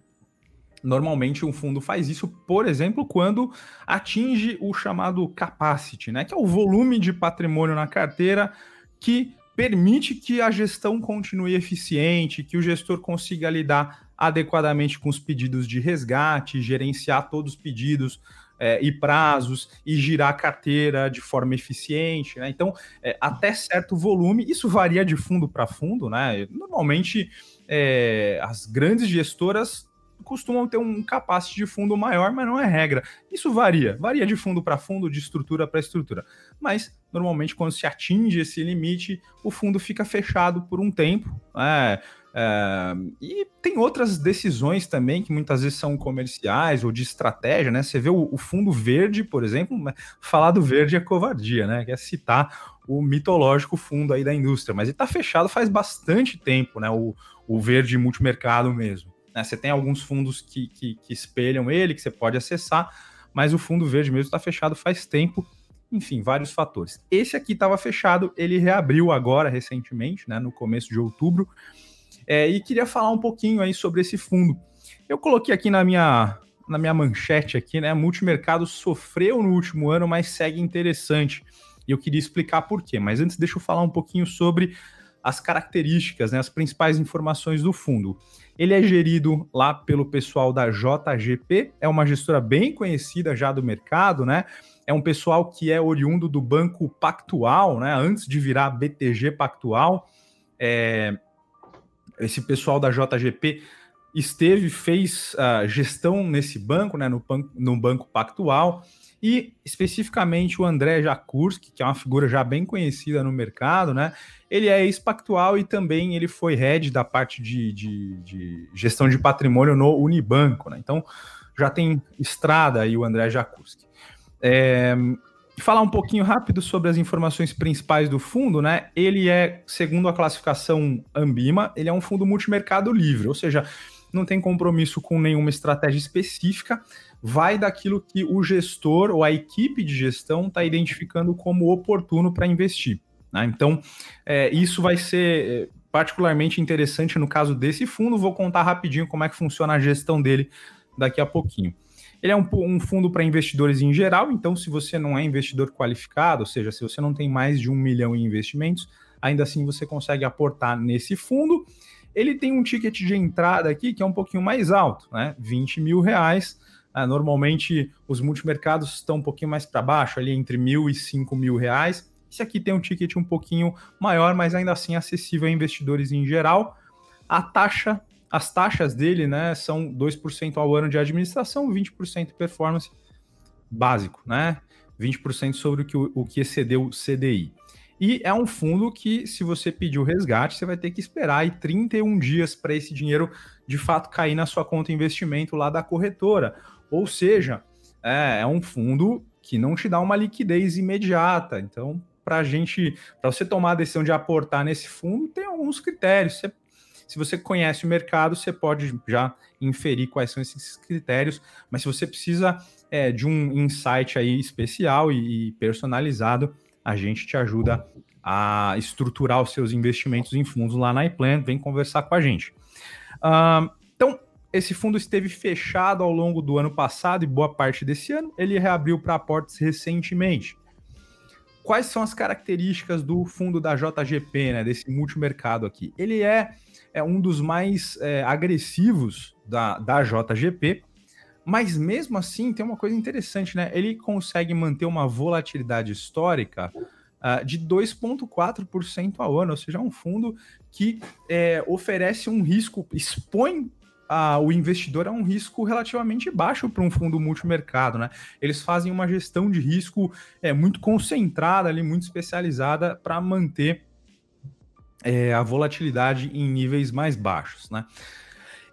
normalmente um fundo faz isso, por exemplo, quando atinge o chamado capacity, né? Que é o volume de patrimônio na carteira que permite que a gestão continue eficiente, que o gestor consiga lidar adequadamente com os pedidos de resgate, gerenciar todos os pedidos é, e prazos e girar a carteira de forma eficiente. Né? Então, é, até certo volume, isso varia de fundo para fundo. Né? Normalmente, é, as grandes gestoras costumam ter um capacete de fundo maior, mas não é regra. Isso varia, varia de fundo para fundo, de estrutura para estrutura. Mas normalmente quando se atinge esse limite, o fundo fica fechado por um tempo. Né? É, e tem outras decisões também que muitas vezes são comerciais ou de estratégia, né? Você vê o, o, fundo verde, por exemplo, falar do verde é covardia, né? Que é citar o mitológico fundo aí da indústria, mas ele está fechado faz bastante tempo, né? O, o verde multimercado mesmo. Né? Você tem alguns fundos que, que, que espelham ele, que você pode acessar, mas o fundo verde mesmo está fechado faz tempo enfim, vários fatores. Esse aqui estava fechado, ele reabriu agora recentemente, né, no começo de outubro, é, e queria falar um pouquinho aí sobre esse fundo. Eu coloquei aqui na minha, na minha manchete aqui, né? Multimercado sofreu no último ano, mas segue interessante. E eu queria explicar por quê. Mas antes, deixa eu falar um pouquinho sobre as características, né, as principais informações do fundo. Ele é gerido lá pelo pessoal da JGP, é uma gestora bem conhecida já do mercado, né? É um pessoal que é oriundo do Banco Pactual, né? Antes de virar BTG Pactual. É, esse pessoal da JGP esteve, fez uh, gestão nesse banco, né, no, no Banco Pactual, e especificamente o André Jakurski, que é uma figura já bem conhecida no mercado, né? Ele é ex-pactual e também ele foi head da parte de, de, de, gestão de patrimônio no Unibanco, né? Então já tem estrada aí o André Jakurski. É, falar um pouquinho rápido sobre as informações principais do fundo, né? Ele é, segundo a classificação Ambima, ele é um fundo multimercado livre, ou seja, não tem compromisso com nenhuma estratégia específica, vai daquilo que o gestor ou a equipe de gestão está identificando como oportuno para investir. Né? Então, é, isso vai ser é, particularmente interessante no caso desse fundo. Vou contar rapidinho como é que funciona a gestão dele daqui a pouquinho. Ele é um, um fundo para investidores em geral, então se você não é investidor qualificado, ou seja, se você não tem mais de um milhão em investimentos, ainda assim você consegue aportar nesse fundo. Ele tem um ticket de entrada aqui que é um pouquinho mais alto, né? 20 mil reais. Ah, normalmente os multimercados estão um pouquinho mais para baixo, ali entre mil e cinco mil reais. Esse aqui tem um ticket um pouquinho maior, mas ainda assim acessível a investidores em geral. A taxa as taxas dele, né, são 2% ao ano de administração, 20% performance básico, né? 20% sobre o que, o que excedeu o CDI. E é um fundo que, se você pedir o resgate, você vai ter que esperar aí 31 dias para esse dinheiro de fato cair na sua conta investimento lá da corretora. Ou seja, é, é um fundo que não te dá uma liquidez imediata. Então, para a gente, para você tomar a decisão de aportar nesse fundo, tem alguns critérios. Você, se você conhece o mercado, você pode já inferir quais são esses critérios. Mas se você precisa é, de um insight aí especial e, e personalizado, a gente te ajuda a estruturar os seus investimentos em fundos lá na iPlan, vem conversar com a gente. Uh, então, esse fundo esteve fechado ao longo do ano passado e boa parte desse ano, ele reabriu para aportes recentemente. Quais são as características do fundo da JGP, né, desse multimercado aqui? Ele é, é um dos mais é, agressivos da, da JGP, mas mesmo assim, tem uma coisa interessante, né? Ele consegue manter uma volatilidade histórica uh, de 2,4% ao ano, ou seja, é um fundo que é, oferece um risco, expõe uh, o investidor a um risco relativamente baixo para um fundo multimercado, né? Eles fazem uma gestão de risco é, muito concentrada ali, muito especializada para manter é, a volatilidade em níveis mais baixos, né?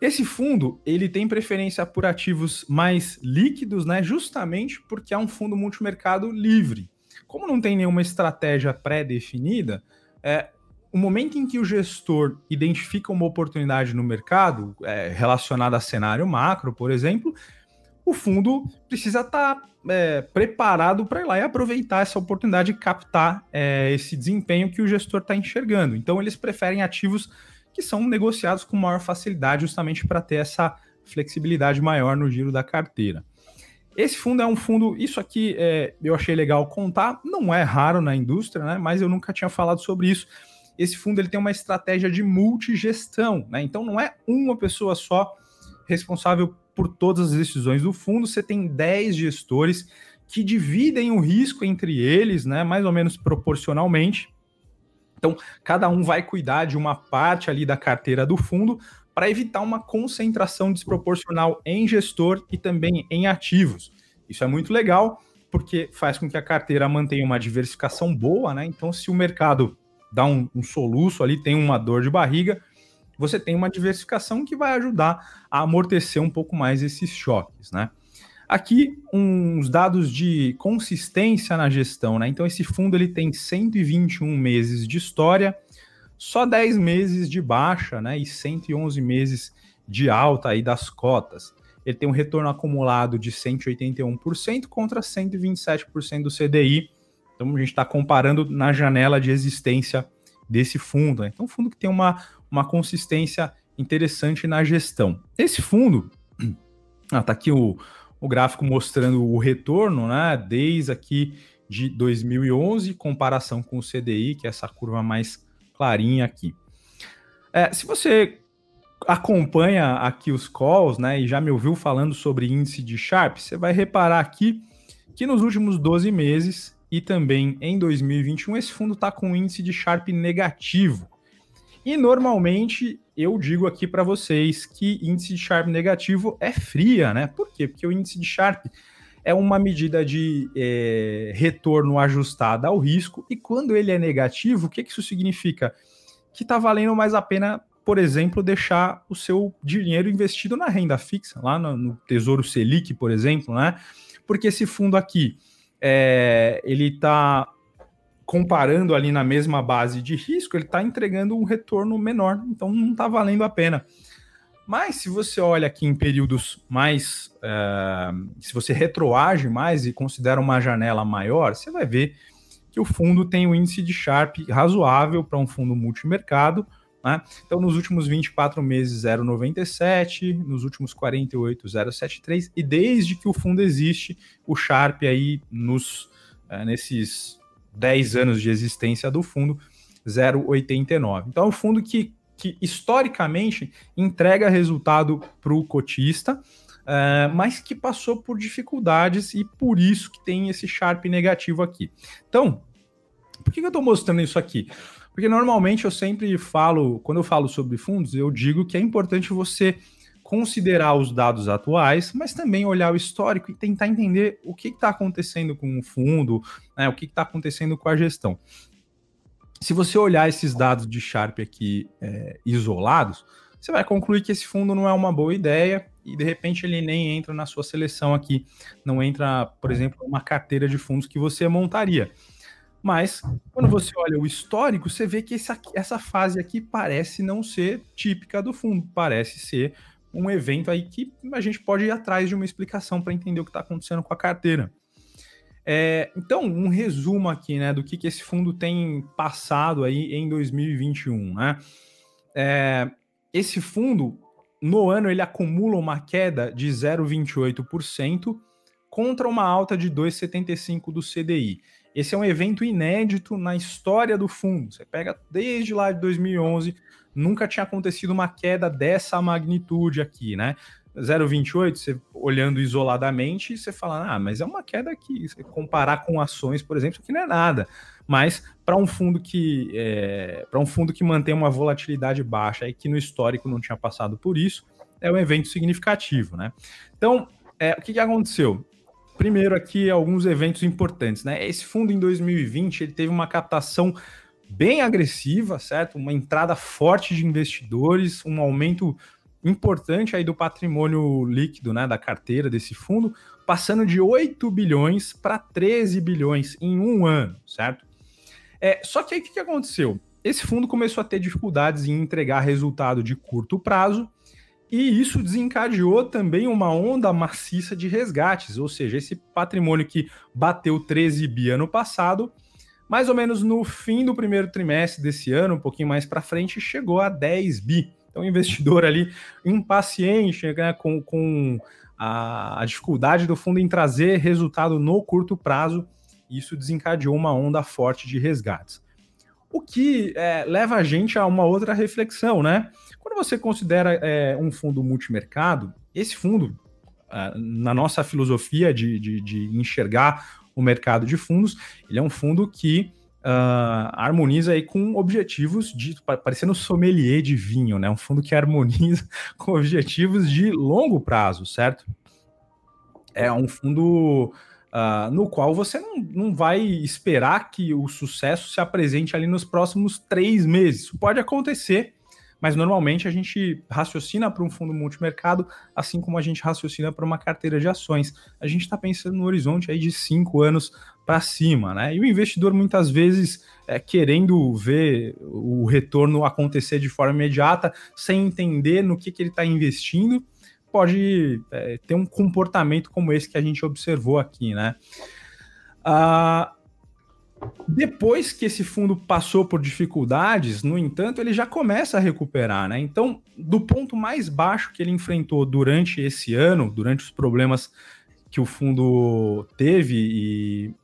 Esse fundo, ele tem preferência por ativos mais líquidos, né? Justamente porque é um fundo multimercado livre. Como não tem nenhuma estratégia pré-definida, é, o momento em que o gestor identifica uma oportunidade no mercado, é, relacionada a cenário macro, por exemplo, o fundo precisa estar tá, é, preparado para ir lá e aproveitar essa oportunidade e captar é, esse desempenho que o gestor está enxergando. Então, eles preferem ativos que são negociados com maior facilidade, justamente para ter essa flexibilidade maior no giro da carteira. Esse fundo é um fundo, isso aqui é, eu achei legal contar, não é raro na indústria, né? Mas eu nunca tinha falado sobre isso. Esse fundo ele tem uma estratégia de multigestão, né? Então não é uma pessoa só responsável por todas as decisões do fundo, você tem 10 gestores que dividem o risco entre eles, né? Mais ou menos proporcionalmente. Então, cada um vai cuidar de uma parte ali da carteira do fundo para evitar uma concentração desproporcional em gestor e também em ativos. Isso é muito legal, porque faz com que a carteira mantenha uma diversificação boa, né? Então, se o mercado dá um, um soluço ali, tem uma dor de barriga, você tem uma diversificação que vai ajudar a amortecer um pouco mais esses choques, né? Aqui, uns dados de consistência na gestão, né? Então, esse fundo ele tem 121 meses de história, só 10 meses de baixa, né? E 111 meses de alta aí das cotas. Ele tem um retorno acumulado de 181% contra 127% do CDI. Então, a gente está comparando na janela de existência desse fundo. Né? Então, um fundo que tem uma, uma consistência interessante na gestão. Esse fundo, ah, tá aqui o, o gráfico mostrando o retorno, né, desde aqui de 2011, comparação com o CDI, que é essa curva mais clarinha aqui. É, se você acompanha aqui os calls, né, e já me ouviu falando sobre índice de Sharp, você vai reparar aqui que nos últimos 12 meses e também em 2021 esse fundo está com um índice de Sharp negativo. E normalmente eu digo aqui para vocês que índice de Sharp negativo é fria, né? Por quê? Porque o índice de Sharp é uma medida de é, retorno ajustada ao risco, e quando ele é negativo, o que, que isso significa? Que está valendo mais a pena, por exemplo, deixar o seu dinheiro investido na renda fixa, lá no, no Tesouro Selic, por exemplo, né? Porque esse fundo aqui, é, ele está comparando ali na mesma base de risco, ele está entregando um retorno menor, então não está valendo a pena. Mas se você olha aqui em períodos mais. Uh, se você retroage mais e considera uma janela maior, você vai ver que o fundo tem um índice de Sharp razoável para um fundo multimercado. Né? Então, nos últimos 24 meses, 0,97, nos últimos 48, 0,73, e desde que o fundo existe, o Sharp aí nos, uh, nesses 10 anos de existência do fundo, 0,89. Então é um fundo que, que historicamente entrega resultado para o cotista, uh, mas que passou por dificuldades e por isso que tem esse Sharp negativo aqui. Então, por que eu estou mostrando isso aqui? Porque normalmente eu sempre falo, quando eu falo sobre fundos, eu digo que é importante você considerar os dados atuais, mas também olhar o histórico e tentar entender o que está acontecendo com o fundo, né, o que está acontecendo com a gestão. se você olhar esses dados de Sharp aqui é, isolados, você vai concluir que esse fundo não é uma boa ideia e de repente ele nem entra na sua seleção aqui, não entra, por exemplo, uma carteira de fundos que você montaria. Mas quando você olha o histórico, você vê que essa, essa fase aqui parece não ser típica do fundo, parece ser um evento aí que a gente pode ir atrás de uma explicação para entender o que está acontecendo com a carteira. É, então, um resumo aqui, né, do que, que esse fundo tem passado aí em 2021, né? É, esse fundo, no ano, ele acumula uma queda de 0,28% contra uma alta de 2,75% do CDI. Esse é um evento inédito na história do fundo. Você pega desde lá de 2011, nunca tinha acontecido uma queda dessa magnitude aqui, né? 0,28, você olhando isoladamente, você fala, ah, mas é uma queda que, se comparar com ações, por exemplo, isso aqui não é nada. Mas para um fundo que é, para um fundo que mantém uma volatilidade baixa e que no histórico não tinha passado por isso, é um evento significativo, né? Então, é, o que, que aconteceu? Primeiro aqui alguns eventos importantes, né? Esse fundo em 2020 ele teve uma captação bem agressiva, certo? Uma entrada forte de investidores, um aumento importante aí do patrimônio líquido, né, da carteira desse fundo, passando de 8 bilhões para 13 bilhões em um ano, certo? É, só que aí o que, aconteceu? Esse fundo começou a ter dificuldades em entregar resultado de curto prazo e isso desencadeou também uma onda maciça de resgates, ou seja, esse patrimônio que bateu 13 bi ano passado, mais ou menos no fim do primeiro trimestre desse ano, um pouquinho mais para frente, chegou a 10 bi. Então, o investidor ali impaciente né, com, com a, a dificuldade do fundo em trazer resultado no curto prazo, isso desencadeou uma onda forte de resgates. O que é, leva a gente a uma outra reflexão, né? Quando você considera é, um fundo multimercado, esse fundo, é, na nossa filosofia de, de, de, enxergar o mercado de fundos, ele é um fundo que uh, harmoniza aí com objetivos de parecendo sommelier de vinho, né? Um fundo que harmoniza com objetivos de longo prazo, certo? É um fundo uh, no qual você não, não vai esperar que o sucesso se apresente ali nos próximos três meses. Isso pode acontecer, mas normalmente a gente raciocina para um fundo multimercado, assim como a gente raciocina para uma carteira de ações. A gente está pensando no horizonte aí de cinco anos para cima, né? E o investidor muitas vezes é, querendo ver o retorno acontecer de forma imediata, sem entender no que, que ele está investindo, pode é, ter um comportamento como esse que a gente observou aqui, né? Ah, depois que esse fundo passou por dificuldades, no entanto, ele já começa a recuperar, né? Então, do ponto mais baixo que ele enfrentou durante esse ano, durante os problemas que o fundo teve e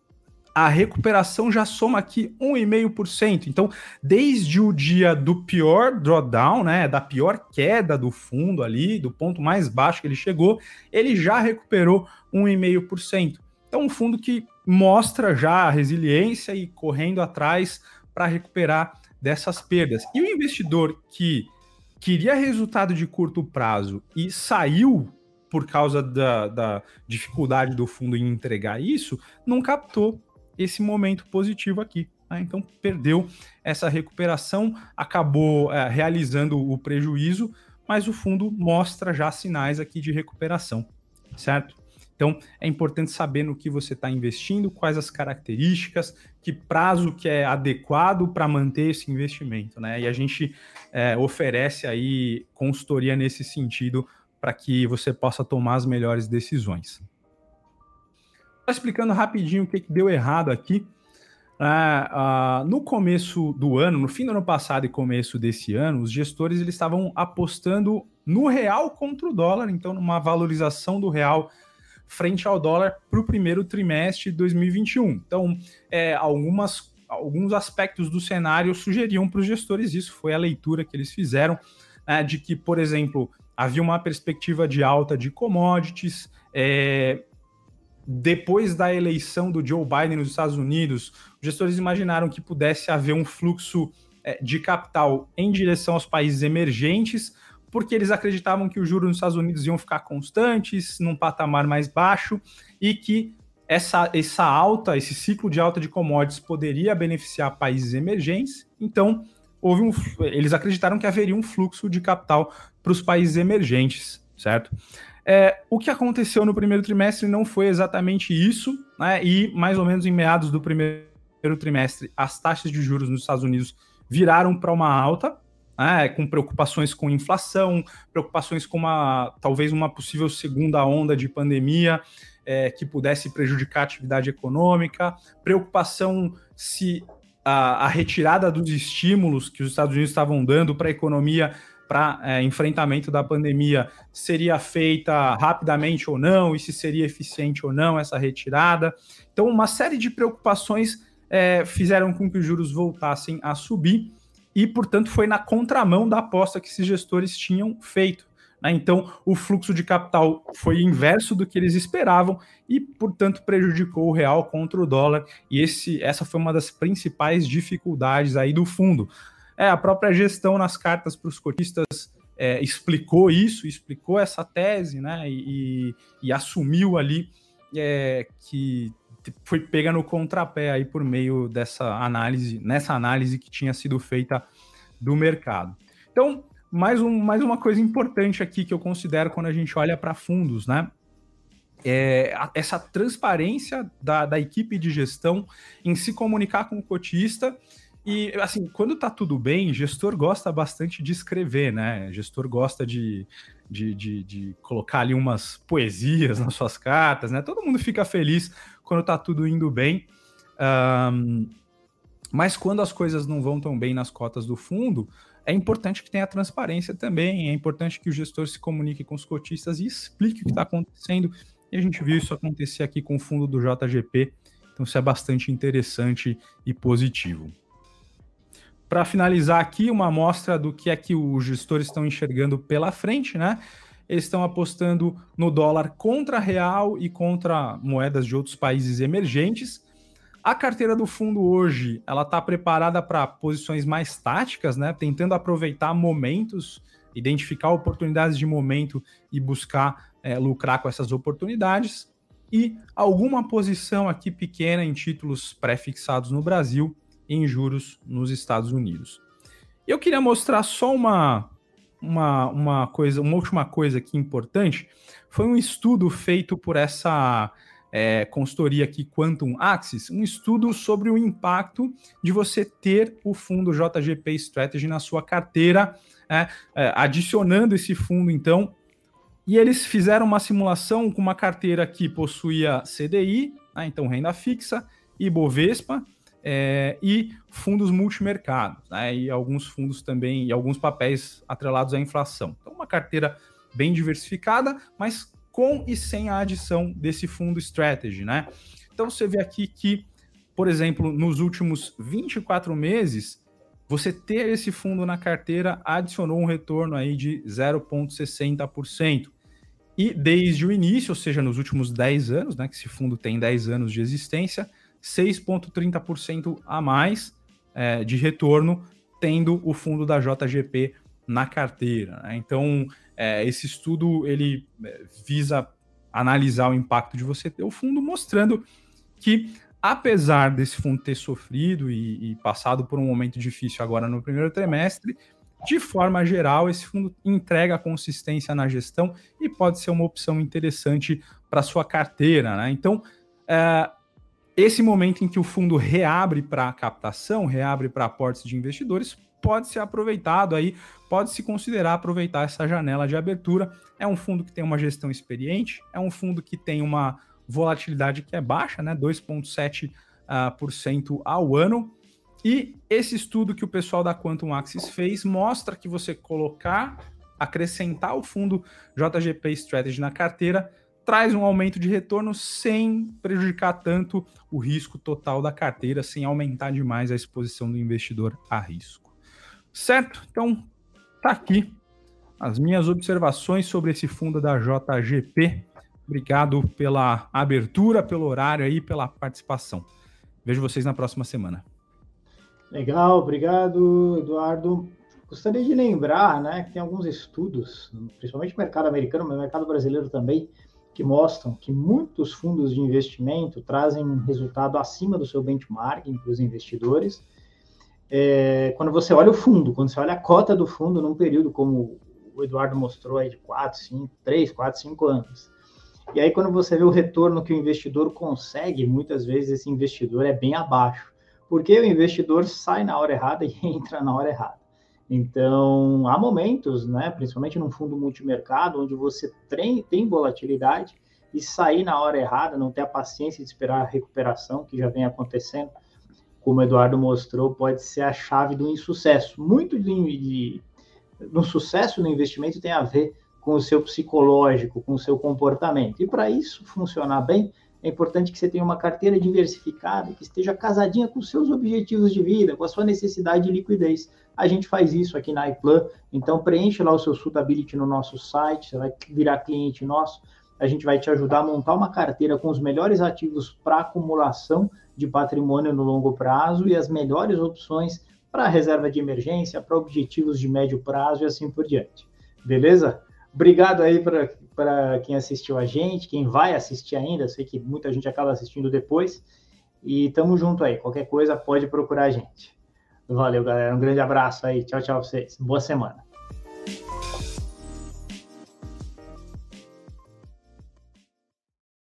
a recuperação já soma aqui 1,5%. Então, desde o dia do pior drawdown, né, da pior queda do fundo ali, do ponto mais baixo que ele chegou, ele já recuperou 1,5%. Então, um fundo que mostra já a resiliência e correndo atrás para recuperar dessas perdas. E o investidor que queria resultado de curto prazo e saiu por causa da, da dificuldade do fundo em entregar isso, não captou esse momento positivo aqui. Né? Então perdeu essa recuperação, acabou é, realizando o prejuízo, mas o fundo mostra já sinais aqui de recuperação, certo? Então é importante saber no que você está investindo, quais as características, que prazo que é adequado para manter esse investimento, né? E a gente é, oferece aí consultoria nesse sentido para que você possa tomar as melhores decisões explicando rapidinho o que, que deu errado aqui. Uh, uh, no começo do ano, no fim do ano passado e começo desse ano, os gestores eles estavam apostando no real contra o dólar, então numa valorização do real frente ao dólar para o primeiro trimestre de 2021. Então, é, algumas, alguns aspectos do cenário sugeriam para os gestores isso, foi a leitura que eles fizeram, né, de que, por exemplo, havia uma perspectiva de alta de commodities, é, depois da eleição do Joe Biden nos Estados Unidos, os gestores imaginaram que pudesse haver um fluxo é, de capital em direção aos países emergentes, porque eles acreditavam que os juros nos Estados Unidos iam ficar constantes, num patamar mais baixo, e que essa, essa alta, esse ciclo de alta de commodities poderia beneficiar países emergentes, então houve um, eles acreditaram que haveria um fluxo de capital para os países emergentes, certo? É, o que aconteceu no primeiro trimestre não foi exatamente isso, né? E mais ou menos em meados do primeiro trimestre, as taxas de juros nos Estados Unidos viraram para uma alta, né? com preocupações com inflação, preocupações com uma talvez uma possível segunda onda de pandemia é, que pudesse prejudicar a atividade econômica, preocupação se a, a retirada dos estímulos que os Estados Unidos estavam dando para a economia para é, enfrentamento da pandemia seria feita rapidamente ou não, e se seria eficiente ou não essa retirada. Então, uma série de preocupações é, fizeram com que os juros voltassem a subir, e, portanto, foi na contramão da aposta que esses gestores tinham feito. Né? Então, o fluxo de capital foi inverso do que eles esperavam e, portanto, prejudicou o real contra o dólar. E esse, essa foi uma das principais dificuldades aí do fundo. É, a própria gestão nas cartas para os cotistas é, explicou isso, explicou essa tese, né? E, e, e assumiu ali é, que foi pega no contrapé aí por meio dessa análise, nessa análise que tinha sido feita do mercado. Então, mais, um, mais uma coisa importante aqui que eu considero quando a gente olha para fundos, né? É essa transparência da, da equipe de gestão em se comunicar com o cotista e, assim, quando tá tudo bem, gestor gosta bastante de escrever, né? Gestor gosta de, de, de, de, colocar ali umas poesias nas suas cartas, né? Todo mundo fica feliz quando tá tudo indo bem. Um, mas quando as coisas não vão tão bem nas cotas do fundo, é importante que tenha transparência também, é importante que o gestor se comunique com os cotistas e explique o que está acontecendo. E a gente viu isso acontecer aqui com o fundo do JGP, então isso é bastante interessante e positivo. Para finalizar aqui, uma amostra do que é que os gestores estão enxergando pela frente, né? Eles estão apostando no dólar contra real e contra moedas de outros países emergentes. A carteira do fundo hoje, ela está preparada para posições mais táticas, né? Tentando aproveitar momentos, identificar oportunidades de momento e buscar é, lucrar com essas oportunidades. E alguma posição aqui pequena em títulos pré-fixados no Brasil em juros nos Estados Unidos. Eu queria mostrar só uma, uma, uma coisa, uma última coisa aqui importante. Foi um estudo feito por essa é, consultoria aqui, Quantum Axis, um estudo sobre o impacto de você ter o fundo JGP Strategy na sua carteira, é, é, adicionando esse fundo, então. E eles fizeram uma simulação com uma carteira que possuía CDI, né, então renda fixa, e Bovespa, é, e fundos multimercados, né, e alguns fundos também, e alguns papéis atrelados à inflação. Então, uma carteira bem diversificada, mas com e sem a adição desse fundo strategy, né? Então, você vê aqui que, por exemplo, nos últimos 24 meses, você ter esse fundo na carteira adicionou um retorno aí de 0,60%. E desde o início, ou seja, nos últimos 10 anos, né, que esse fundo tem 10 anos de existência, 6,30% a mais é, de retorno, tendo o fundo da JGP na carteira. Né? Então, é, esse estudo ele é, visa analisar o impacto de você ter o fundo, mostrando que, apesar desse fundo ter sofrido e, e passado por um momento difícil agora no primeiro trimestre, de forma geral, esse fundo entrega consistência na gestão e pode ser uma opção interessante para sua carteira. Né? Então, é, esse momento em que o fundo reabre para captação, reabre para aportes de investidores, pode ser aproveitado aí, pode se considerar aproveitar essa janela de abertura. É um fundo que tem uma gestão experiente, é um fundo que tem uma volatilidade que é baixa, né, 2,7% uh, ao ano. E esse estudo que o pessoal da Quantum Axis fez mostra que você colocar, acrescentar o fundo JGP Strategy na carteira traz um aumento de retorno sem prejudicar tanto o risco total da carteira, sem aumentar demais a exposição do investidor a risco. Certo? Então, tá aqui as minhas observações sobre esse fundo da JGP. Obrigado pela abertura, pelo horário aí, pela participação. Vejo vocês na próxima semana. Legal, obrigado, Eduardo. Gostaria de lembrar, né, que tem alguns estudos, principalmente no mercado americano, mas no mercado brasileiro também, que mostram que muitos fundos de investimento trazem um resultado acima do seu benchmarking para os investidores. É, quando você olha o fundo, quando você olha a cota do fundo num período como o Eduardo mostrou aí de 4, 5, 3, 4, 5 anos. E aí, quando você vê o retorno que o investidor consegue, muitas vezes esse investidor é bem abaixo, porque o investidor sai na hora errada e entra na hora errada. Então, há momentos, né, principalmente num fundo multimercado, onde você tem, tem volatilidade e sair na hora errada, não ter a paciência de esperar a recuperação que já vem acontecendo, como o Eduardo mostrou, pode ser a chave do insucesso. Muito de, de, no sucesso no investimento tem a ver com o seu psicológico, com o seu comportamento. E para isso funcionar bem, é importante que você tenha uma carteira diversificada, que esteja casadinha com seus objetivos de vida, com a sua necessidade de liquidez. A gente faz isso aqui na iPlan, então preenche lá o seu suitability no nosso site, você vai virar cliente nosso, a gente vai te ajudar a montar uma carteira com os melhores ativos para acumulação de patrimônio no longo prazo e as melhores opções para reserva de emergência, para objetivos de médio prazo e assim por diante. Beleza? Obrigado aí para quem assistiu a gente, quem vai assistir ainda, sei que muita gente acaba assistindo depois. E tamo junto aí. Qualquer coisa pode procurar a gente. Valeu, galera. Um grande abraço aí. Tchau, tchau pra vocês. Boa semana.